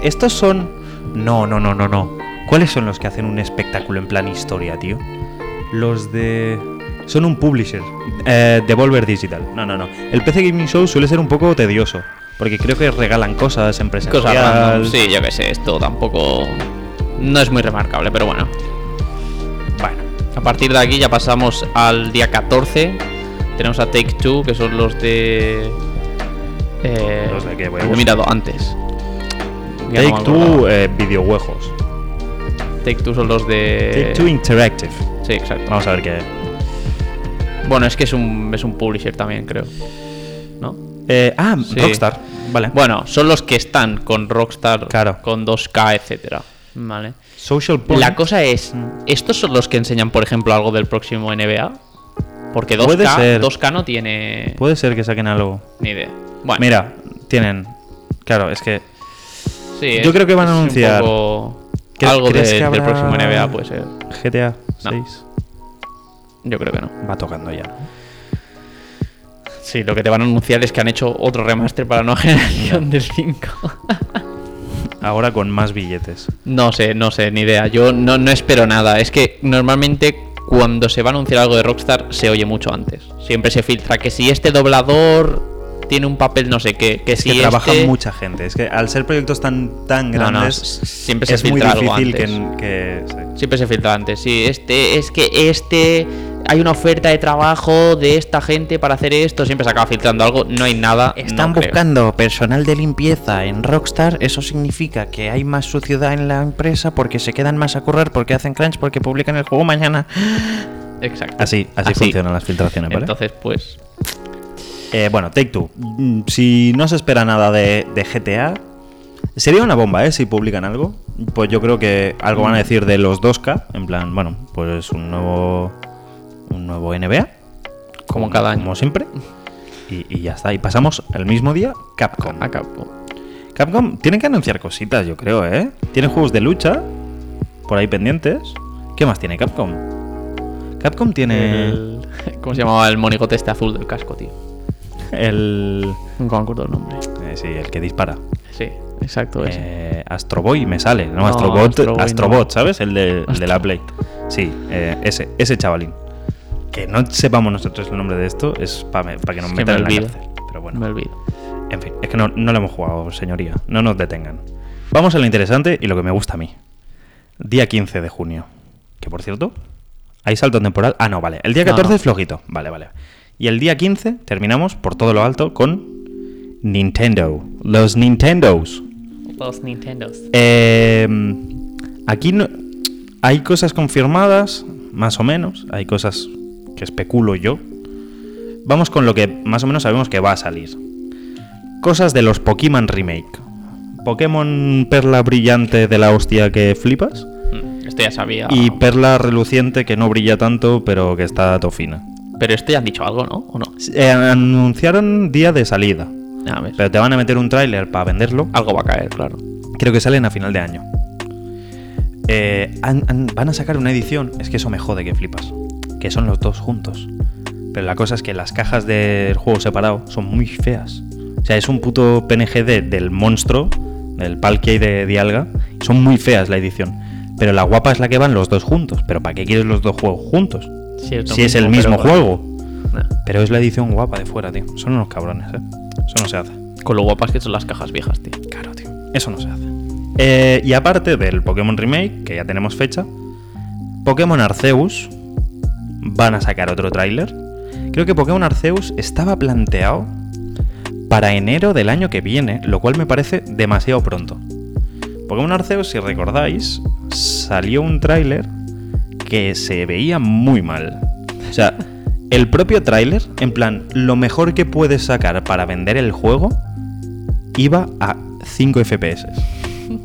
Speaker 1: Estos son. No, no, no, no, no. ¿Cuáles son los que hacen un espectáculo en plan historia, tío? Los de. Son un publisher. Eh, Devolver Digital. No, no, no. El PC Gaming Show suele ser un poco tedioso. Porque creo que regalan cosas en presencial.
Speaker 2: Cosas random. Sí, yo que sé. Esto tampoco. No es muy remarcable, pero bueno.
Speaker 1: Bueno.
Speaker 2: A partir de aquí ya pasamos al día 14. Tenemos a Take Two, que son los de. Eh,
Speaker 1: ¿Los de qué? Voy a
Speaker 2: lo he
Speaker 1: buscar.
Speaker 2: mirado antes. Ya no me
Speaker 1: Take Two eh, videojuegos.
Speaker 2: Take Two son los de.
Speaker 1: Take Two Interactive.
Speaker 2: Sí, exacto.
Speaker 1: Vamos a ver qué.
Speaker 2: Bueno, es que es un, es un publisher también, creo. ¿No?
Speaker 1: Eh, ah,
Speaker 2: Sí.
Speaker 1: Rockstar. Vale.
Speaker 2: Bueno, son los que están con Rockstar,
Speaker 1: Claro.
Speaker 2: con 2K, etcétera. Vale.
Speaker 1: Social Point.
Speaker 2: La cosa es. ¿estos son los que enseñan, por ejemplo, algo del próximo NBA? Porque 2K,
Speaker 1: Puede ser.
Speaker 2: 2K no tiene
Speaker 1: Puede ser que saquen algo.
Speaker 2: ni idea. Bueno,
Speaker 1: Mira, tienen. Claro, es que.
Speaker 2: sí,
Speaker 1: yo
Speaker 2: es-
Speaker 1: creo que van a anunciar-
Speaker 2: poco
Speaker 1: ¿Cre-
Speaker 2: algo
Speaker 1: crees
Speaker 2: de-
Speaker 1: que
Speaker 2: del próximo NBA, puede ser.
Speaker 1: GTA
Speaker 2: No.
Speaker 1: 6.
Speaker 2: Yo creo que no.
Speaker 1: Va tocando ya.
Speaker 2: Sí, lo que te van a anunciar es que han hecho otro remaster para la nueva generación del 5.
Speaker 1: Ahora con más billetes.
Speaker 2: No sé, no sé, ni idea. Yo no, no espero nada. Es que normalmente cuando se va a anunciar algo de Rockstar se oye mucho antes. Siempre se filtra que si este doblador tiene un papel no sé qué, que
Speaker 1: Es
Speaker 2: si
Speaker 1: que trabaja
Speaker 2: este...
Speaker 1: mucha gente. Es que al ser proyectos tan, tan
Speaker 2: No,
Speaker 1: grandes.
Speaker 2: siempre se
Speaker 1: es muy
Speaker 2: filtra algo
Speaker 1: difícil que,
Speaker 2: antes.
Speaker 1: que- sí.
Speaker 2: Siempre se filtra antes. Sí, este es que este hay una oferta de trabajo de esta gente para hacer esto. Siempre se acaba filtrando algo. No hay nada.
Speaker 3: Están
Speaker 2: no creo.
Speaker 3: buscando personal de limpieza en Rockstar. Eso significa que hay más suciedad en la empresa porque se quedan más a currar, porque hacen crunch, porque publican el juego mañana.
Speaker 2: Exacto.
Speaker 1: Así, así,
Speaker 2: Así.
Speaker 1: funcionan las filtraciones, ¿vale?
Speaker 2: Entonces, pues.
Speaker 1: Eh, bueno, Take Two. Mm, Si no se espera nada de, de GTA, sería una bomba, ¿eh? Si publican algo. Pues yo creo que algo van a decir de los 2K. En plan, bueno, pues un nuevo. Un nuevo NBA.
Speaker 2: Como cada año.
Speaker 1: Como siempre. Y, y ya está. Y pasamos el mismo día, Capcom.
Speaker 2: A Capcom.
Speaker 1: Capcom tiene que anunciar cositas, yo creo, ¿eh? Tiene juegos de lucha. Por ahí pendientes. ¿Qué más tiene Capcom? Capcom tiene.
Speaker 2: El- ¿Cómo se llamaba el monigote este azul del casco, tío?
Speaker 1: El.
Speaker 2: Nunca me acuerdo el nombre.
Speaker 1: eh, sí, el que dispara.
Speaker 2: Sí, exacto ese.
Speaker 1: Eh, Astro Boy me sale, no,
Speaker 2: No,
Speaker 1: Astrobot, Astrobot,
Speaker 2: no.
Speaker 1: ¿sabes? El de, el de la Play. Sí, eh, ese, ese chavalín. Que no sepamos nosotros el nombre de esto es para que nos
Speaker 2: Es que
Speaker 1: metan
Speaker 2: me
Speaker 1: en la cárcel. Pero bueno,
Speaker 2: Me olvido.
Speaker 1: en fin, es que no, no lo hemos jugado, señoría. No nos detengan. Vamos a lo interesante y lo que me gusta a mí. Día 15 de junio. Que por cierto, hay salto temporal. Ah, no, vale. El día
Speaker 2: No,
Speaker 1: 14
Speaker 2: no.
Speaker 1: es flojito. Vale, vale. Y el día 15 terminamos por todo lo alto con Nintendo. Los Nintendos.
Speaker 2: Los Nintendos.
Speaker 1: Eh, aquí no- hay cosas confirmadas, más o menos. Hay cosas que especulo yo. Vamos con lo que más o menos sabemos que va a salir. Cosas de los Pokémon Remake. Pokémon perla brillante de la hostia que flipas.
Speaker 2: Esto ya sabía.
Speaker 1: Y perla reluciente que no brilla tanto, pero que está tofina.
Speaker 2: Pero esto ya han dicho algo, ¿no? ¿O no?
Speaker 1: Eh, anunciaron día de salida,
Speaker 2: ves.
Speaker 1: pero te van a meter un tráiler para venderlo.
Speaker 2: Algo va a caer, claro.
Speaker 1: Creo que salen a final de año. Eh, van a sacar una edición, es que eso me jode que flipas, que son los dos juntos. Pero la cosa es que las cajas del juego separado son muy feas. O sea, es un puto PNG de- del monstruo, del Palkey de Dialga. Son muy feas la edición. Pero la guapa es la que van los dos juntos. Pero ¿para qué quieres los dos juegos juntos? Si es el
Speaker 2: mismo,
Speaker 1: mismo
Speaker 2: pero-
Speaker 1: juego.
Speaker 2: Nah.
Speaker 1: Pero es la edición guapa de fuera, tío. Son unos cabrones, ¿eh? Eso no se hace.
Speaker 2: Con lo guapas que son las cajas viejas, tío.
Speaker 1: Claro, tío. Eso no se hace. Eh, y aparte del Pokémon Remake, que ya tenemos fecha, Pokémon Arceus van a sacar otro tráiler. Creo que Pokémon Arceus estaba planteado para enero del año que viene, lo cual me parece demasiado pronto. Pokémon Arceus, si recordáis, salió un tráiler que se veía muy mal. O sea, el propio tráiler, en plan, lo mejor que puedes sacar para vender el juego, iba a 5 FPS.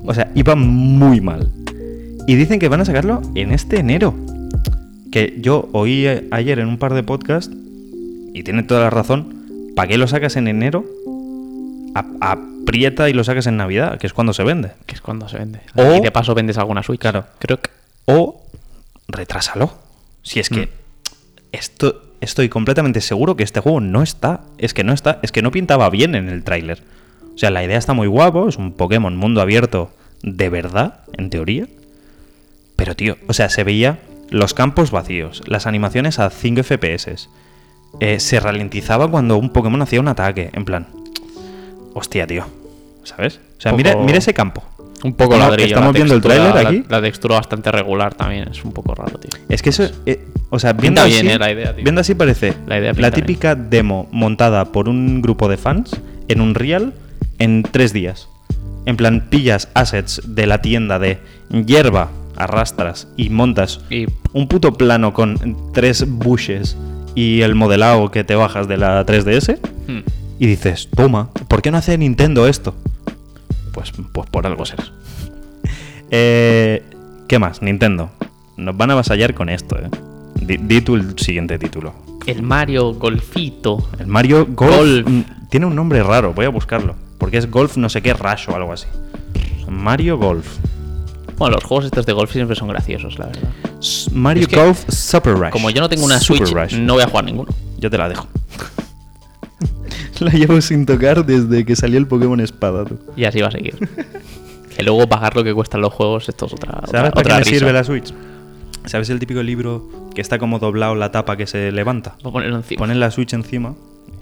Speaker 1: O sea, iba muy mal. Y dicen que van a sacarlo en este enero. Que yo oí ayer en un par de podcasts, y tiene toda la razón, ¿para qué lo sacas en enero? A- Aprieta y lo sacas en Navidad, que es cuando se vende.
Speaker 2: Que es cuando se vende.
Speaker 1: O-
Speaker 2: Y de paso vendes alguna Switch.
Speaker 1: Claro.
Speaker 2: Creo que.
Speaker 1: O retrásalo. Si es que esto, estoy completamente seguro que este juego no está. Es que no está. Es que no pintaba bien en el tráiler. O sea, la idea está muy guapo. Es un Pokémon mundo abierto de verdad, en teoría. Pero, tío, o sea, se veía los campos vacíos, las animaciones a 5 FPS. eh, se ralentizaba cuando un Pokémon hacía un ataque. En plan, hostia, tío. ¿Sabes? O sea, mira,
Speaker 2: Poco-
Speaker 1: mira ese campo.
Speaker 2: Un poco
Speaker 1: Estamos-
Speaker 2: ladrillo.
Speaker 1: estamos
Speaker 2: la
Speaker 1: viendo el tráiler aquí.
Speaker 2: La, textura bastante regular también. Es un poco raro, tío.
Speaker 1: Es que eso, eh, o sea, viendo
Speaker 2: Pinta bien,
Speaker 1: así,
Speaker 2: eh, la idea, tío.
Speaker 1: viendo así parece
Speaker 2: La idea
Speaker 1: la,
Speaker 2: bien.
Speaker 1: típica demo montada por un grupo de fans en un real en tres días. En plan, pillas assets de la tienda de hierba, arrastras y montas
Speaker 2: Y
Speaker 1: un puto plano con tres bushes y el modelado que te bajas de la 3DS
Speaker 2: hmm,
Speaker 1: y dices, toma, ¿por qué no hace Nintendo esto? Pues, pues por algo será. Eh, ¿Qué más? Nintendo. Nos van a avasallar con esto, eh. Di tú el siguiente título.
Speaker 2: el Mario Golfito.
Speaker 1: El Mario Golf,
Speaker 2: Golf.
Speaker 1: mm, tiene un nombre raro, voy a buscarlo. Porque es Golf no sé qué Rush o algo así. Mario Golf.
Speaker 2: Bueno, los juegos estos de golf siempre son graciosos, la verdad.
Speaker 1: Mario
Speaker 2: Es que,
Speaker 1: Golf Super Rush.
Speaker 2: Como yo no tengo una
Speaker 1: Super
Speaker 2: Switch,
Speaker 1: Rush.
Speaker 2: no voy a jugar ninguno.
Speaker 1: Yo te la dejo. la llevo sin tocar desde que salió el Pokémon Espada, tú.
Speaker 2: Y así va a seguir. que luego pagar lo que cuestan los juegos, esto es otra.
Speaker 1: ¿Sabes
Speaker 2: otra,
Speaker 1: para qué me sirve la Switch? ¿Sabes el típico libro que está como doblado la tapa que se levanta?
Speaker 2: Voy a ponerlo encima.
Speaker 1: Pones la Switch encima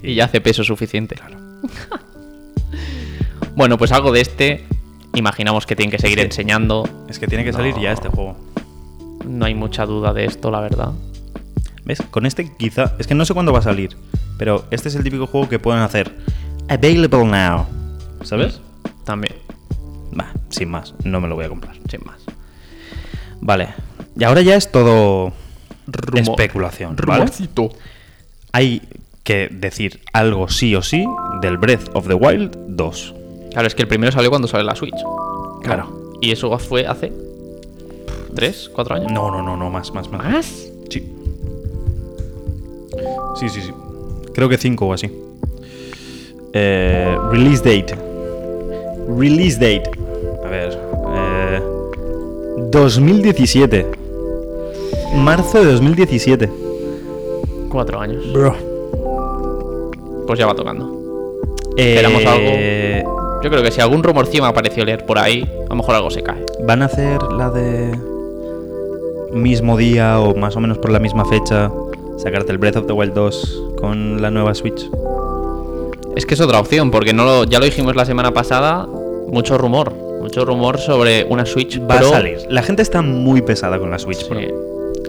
Speaker 2: Y ya hace peso suficiente. bueno, pues algo de este. Imaginamos que tienen que seguir
Speaker 1: que-
Speaker 2: enseñando.
Speaker 1: Es que tiene que salir ya este juego.
Speaker 2: No hay mucha duda de esto, la verdad.
Speaker 1: ¿Ves? Con este quizá... Es que no sé cuándo va a salir. Pero este es el típico juego que pueden hacer... Available now. ¿Sabes?
Speaker 2: También,
Speaker 1: Va, sin más. No me lo voy a comprar.
Speaker 2: sin más.
Speaker 1: Vale. Y ahora ya es todo...
Speaker 2: Rumor.
Speaker 1: especulación. ¿vale?
Speaker 2: Rumorcito.
Speaker 1: Hay que decir algo sí o sí del Breath of the Wild 2.
Speaker 2: Claro, es que el primero salió cuando salió la Switch.
Speaker 1: Claro.
Speaker 2: Y eso fue hace. ¿Tres? ¿Cuatro años?
Speaker 1: No, no, no, no, más, más, más.
Speaker 2: ¿Más?
Speaker 1: Sí. Sí, sí, sí. Creo que 5 o así. Eh, release date. Release date. A ver. eh, 2017. Marzo de 2017.
Speaker 2: Cuatro años.
Speaker 1: Bro.
Speaker 2: Pues ya va tocando. Esperamos Yo creo que si algún rumorcillo me ha parecido leer por ahí, a lo mejor algo se cae.
Speaker 1: ¿Van a hacer la de mismo día o más o menos por la misma fecha? Sacarte el Breath of the Wild 2 con la nueva Switch.
Speaker 2: Es que es otra opción, porque no lo- ya lo dijimos la semana pasada, mucho rumor. Mucho rumor sobre una Switch
Speaker 1: Va
Speaker 2: Pro.
Speaker 1: a salir. La gente está muy pesada con la Switch
Speaker 2: Sí,
Speaker 1: Pro.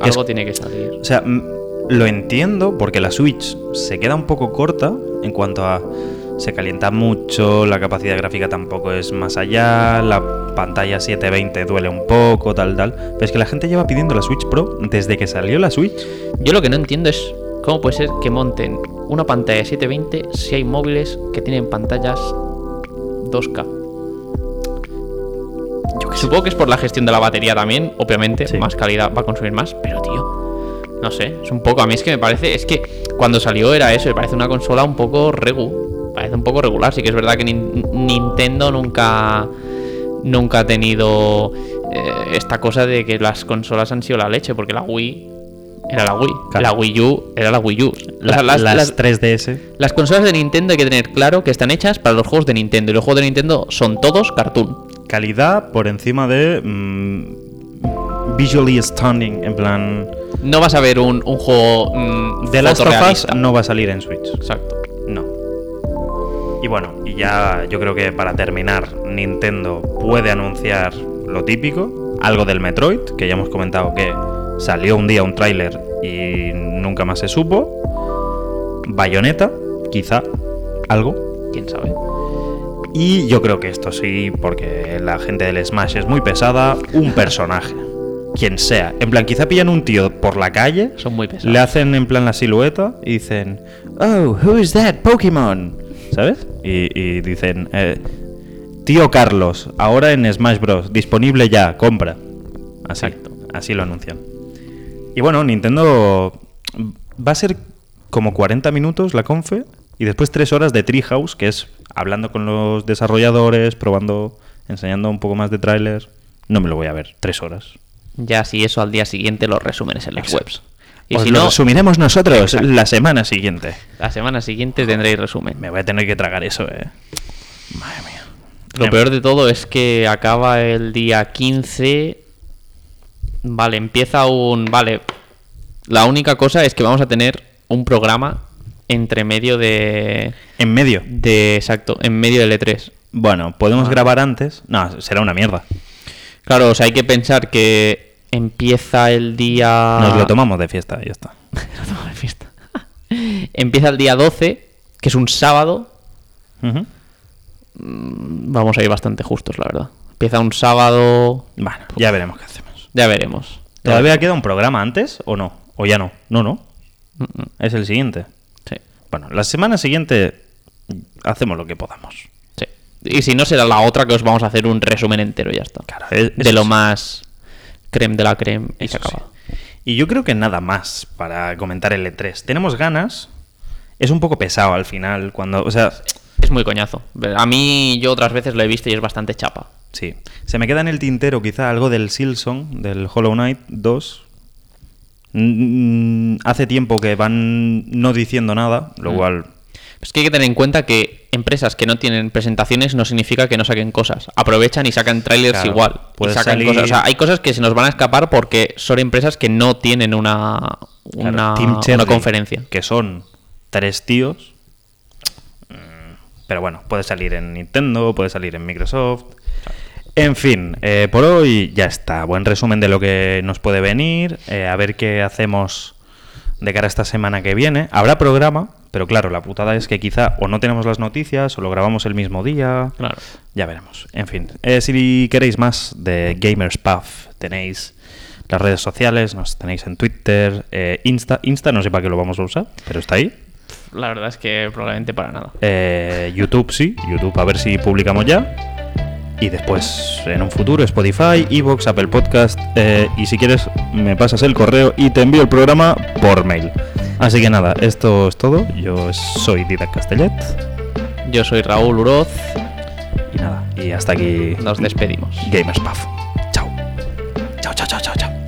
Speaker 2: algo tiene que salir.
Speaker 1: O sea, lo entiendo porque la Switch se queda un poco corta en cuanto a se calienta mucho, la capacidad gráfica tampoco es más allá, la pantalla 720 duele un poco, tal, tal. Pero es que la gente lleva pidiendo la Switch Pro desde que salió la Switch.
Speaker 2: Yo lo que no entiendo es cómo puede ser que monten una pantalla 720 si hay móviles que tienen pantallas 2K.
Speaker 1: Yo
Speaker 2: Supongo que es por la gestión de la batería también, obviamente,
Speaker 1: Sí.
Speaker 2: más calidad va a consumir más, pero tío, no sé, es un poco, a mí es que me parece, es que cuando salió era eso, me parece una consola un poco regu, parece un poco regular, sí que es verdad que Nin- Nintendo nunca nunca ha tenido eh, esta cosa de que las consolas han sido la leche, porque la Wii era la Wii,
Speaker 1: Claro.
Speaker 2: la Wii U era la Wii U.
Speaker 1: La-
Speaker 2: O sea, las-
Speaker 1: las,
Speaker 2: las-
Speaker 1: 3DS.
Speaker 2: las consolas de Nintendo hay que tener claro que están hechas para los juegos de Nintendo y los juegos de Nintendo son todos cartoon.
Speaker 1: Calidad por encima de. mm, visually stunning. En plan.
Speaker 2: No vas a ver un, un juego mm,
Speaker 1: The Last of Us no va a salir en Switch.
Speaker 2: Exacto.
Speaker 1: No. Y bueno, y ya yo creo que para terminar, Nintendo puede anunciar lo típico, algo del Metroid, que ya hemos comentado que salió un día un tráiler y nunca más se supo. Bayonetta, quizá, algo.
Speaker 2: ¿Quién sabe?
Speaker 1: Y yo creo que esto sí, porque la gente del Smash es muy pesada, un personaje. Quien sea. En plan, quizá pillan un tío por la calle,
Speaker 2: Son muy pesados.
Speaker 1: le hacen en plan la silueta y dicen, Oh, who is that Pokémon? ¿Sabes? Y, y dicen, eh, Tío Carlos, ahora en Smash Bros. Disponible ya, compra. Así,
Speaker 2: Exacto.
Speaker 1: así lo anuncian. Y bueno, Nintendo va a ser como 40 minutos la confe y después 3 horas de Treehouse, que es hablando con los desarrolladores, probando, enseñando un poco más de tráiler. No me lo voy a ver, 3 horas.
Speaker 2: Ya si eso al día siguiente los resúmenes en las
Speaker 1: Exacto.
Speaker 2: webs. Y
Speaker 1: Os
Speaker 2: si
Speaker 1: lo
Speaker 2: no,
Speaker 1: resumiremos nosotros
Speaker 2: Exacto.
Speaker 1: la semana siguiente.
Speaker 2: la semana siguiente tendréis resumen.
Speaker 1: Me voy a tener que tragar eso, eh. Madre mía.
Speaker 2: Lo
Speaker 1: En-
Speaker 2: peor de todo es que acaba el día 15. Vale, empieza un. Vale. La única cosa es que vamos a tener un programa entre medio de.
Speaker 1: En medio.
Speaker 2: de exacto, en medio del E3.
Speaker 1: Bueno, podemos
Speaker 2: Ah.
Speaker 1: grabar antes. No, será una mierda.
Speaker 2: Claro, o sea, hay que pensar que empieza el día.
Speaker 1: Nos lo tomamos de fiesta ya está.
Speaker 2: Nos tomamos de fiesta. empieza el día 12, que es un sábado.
Speaker 1: Ujú.
Speaker 2: Vamos a ir bastante justos, la verdad. Empieza un sábado.
Speaker 1: Bueno, ya veremos qué hacemos.
Speaker 2: Ya veremos. Ya
Speaker 1: ¿Todavía
Speaker 2: veremos.
Speaker 1: queda un programa antes o no? ¿O ya no? No, no.
Speaker 2: Mm, mm,
Speaker 1: Es el siguiente.
Speaker 2: Sí.
Speaker 1: Bueno, la semana siguiente hacemos lo que podamos.
Speaker 2: Sí. Y si no, será la otra que os vamos a hacer un resumen entero y ya está.
Speaker 1: Claro, es-
Speaker 2: de lo más creme de la creme y se acaba.
Speaker 1: sí. Y yo creo que nada más para comentar el E3. Tenemos ganas. Es un poco pesado al final. Cuando. O sea,
Speaker 2: Es muy coñazo. A mí, yo otras veces lo he visto y es bastante chapa.
Speaker 1: sí. Se me queda en el tintero quizá algo del Silson, del Hollow Knight 2. Mm, hace tiempo que van no diciendo nada, lo
Speaker 2: Mm.
Speaker 1: cual.
Speaker 2: Es que hay que tener en cuenta que empresas que no tienen presentaciones no significa que no saquen cosas. Aprovechan y sacan trailers
Speaker 1: Claro,
Speaker 2: igual. Y
Speaker 1: puede
Speaker 2: sacan
Speaker 1: salir-
Speaker 2: cosas. O sea, hay cosas que se nos van a escapar porque son empresas que no tienen una,
Speaker 1: claro,
Speaker 2: una,
Speaker 1: Cherry,
Speaker 2: conferencia.
Speaker 1: Que son tres tíos. Mm, Pero bueno, puede salir en Nintendo, puede salir en Microsoft. En fin, eh, por hoy ya está. Buen resumen de lo que nos puede venir. eh, a ver qué hacemos de cara a esta semana que viene. Habrá programa, pero claro, la putada es que quizá o no tenemos las noticias o lo grabamos el mismo día.
Speaker 2: Claro.
Speaker 1: Ya veremos. En fin, eh, si queréis más de Gamers Puff, tenéis las redes sociales, nos tenéis en Twitter, eh, Insta. Insta no sé para qué lo vamos a usar, pero está ahí.
Speaker 2: La verdad es que probablemente para nada.
Speaker 1: Eh, YouTube sí, YouTube a ver si publicamos ya y después en un futuro Spotify, Evox, Apple Podcast eh, y si quieres me pasas el correo y te envío el programa por mail. Así que nada, esto es todo. Yo soy Didac Castellet.
Speaker 2: Yo soy Raúl Uroz.
Speaker 1: Y nada, y hasta aquí
Speaker 2: nos despedimos.
Speaker 1: GamersPuff. Chao. Chao, chao, chao, chao, chao.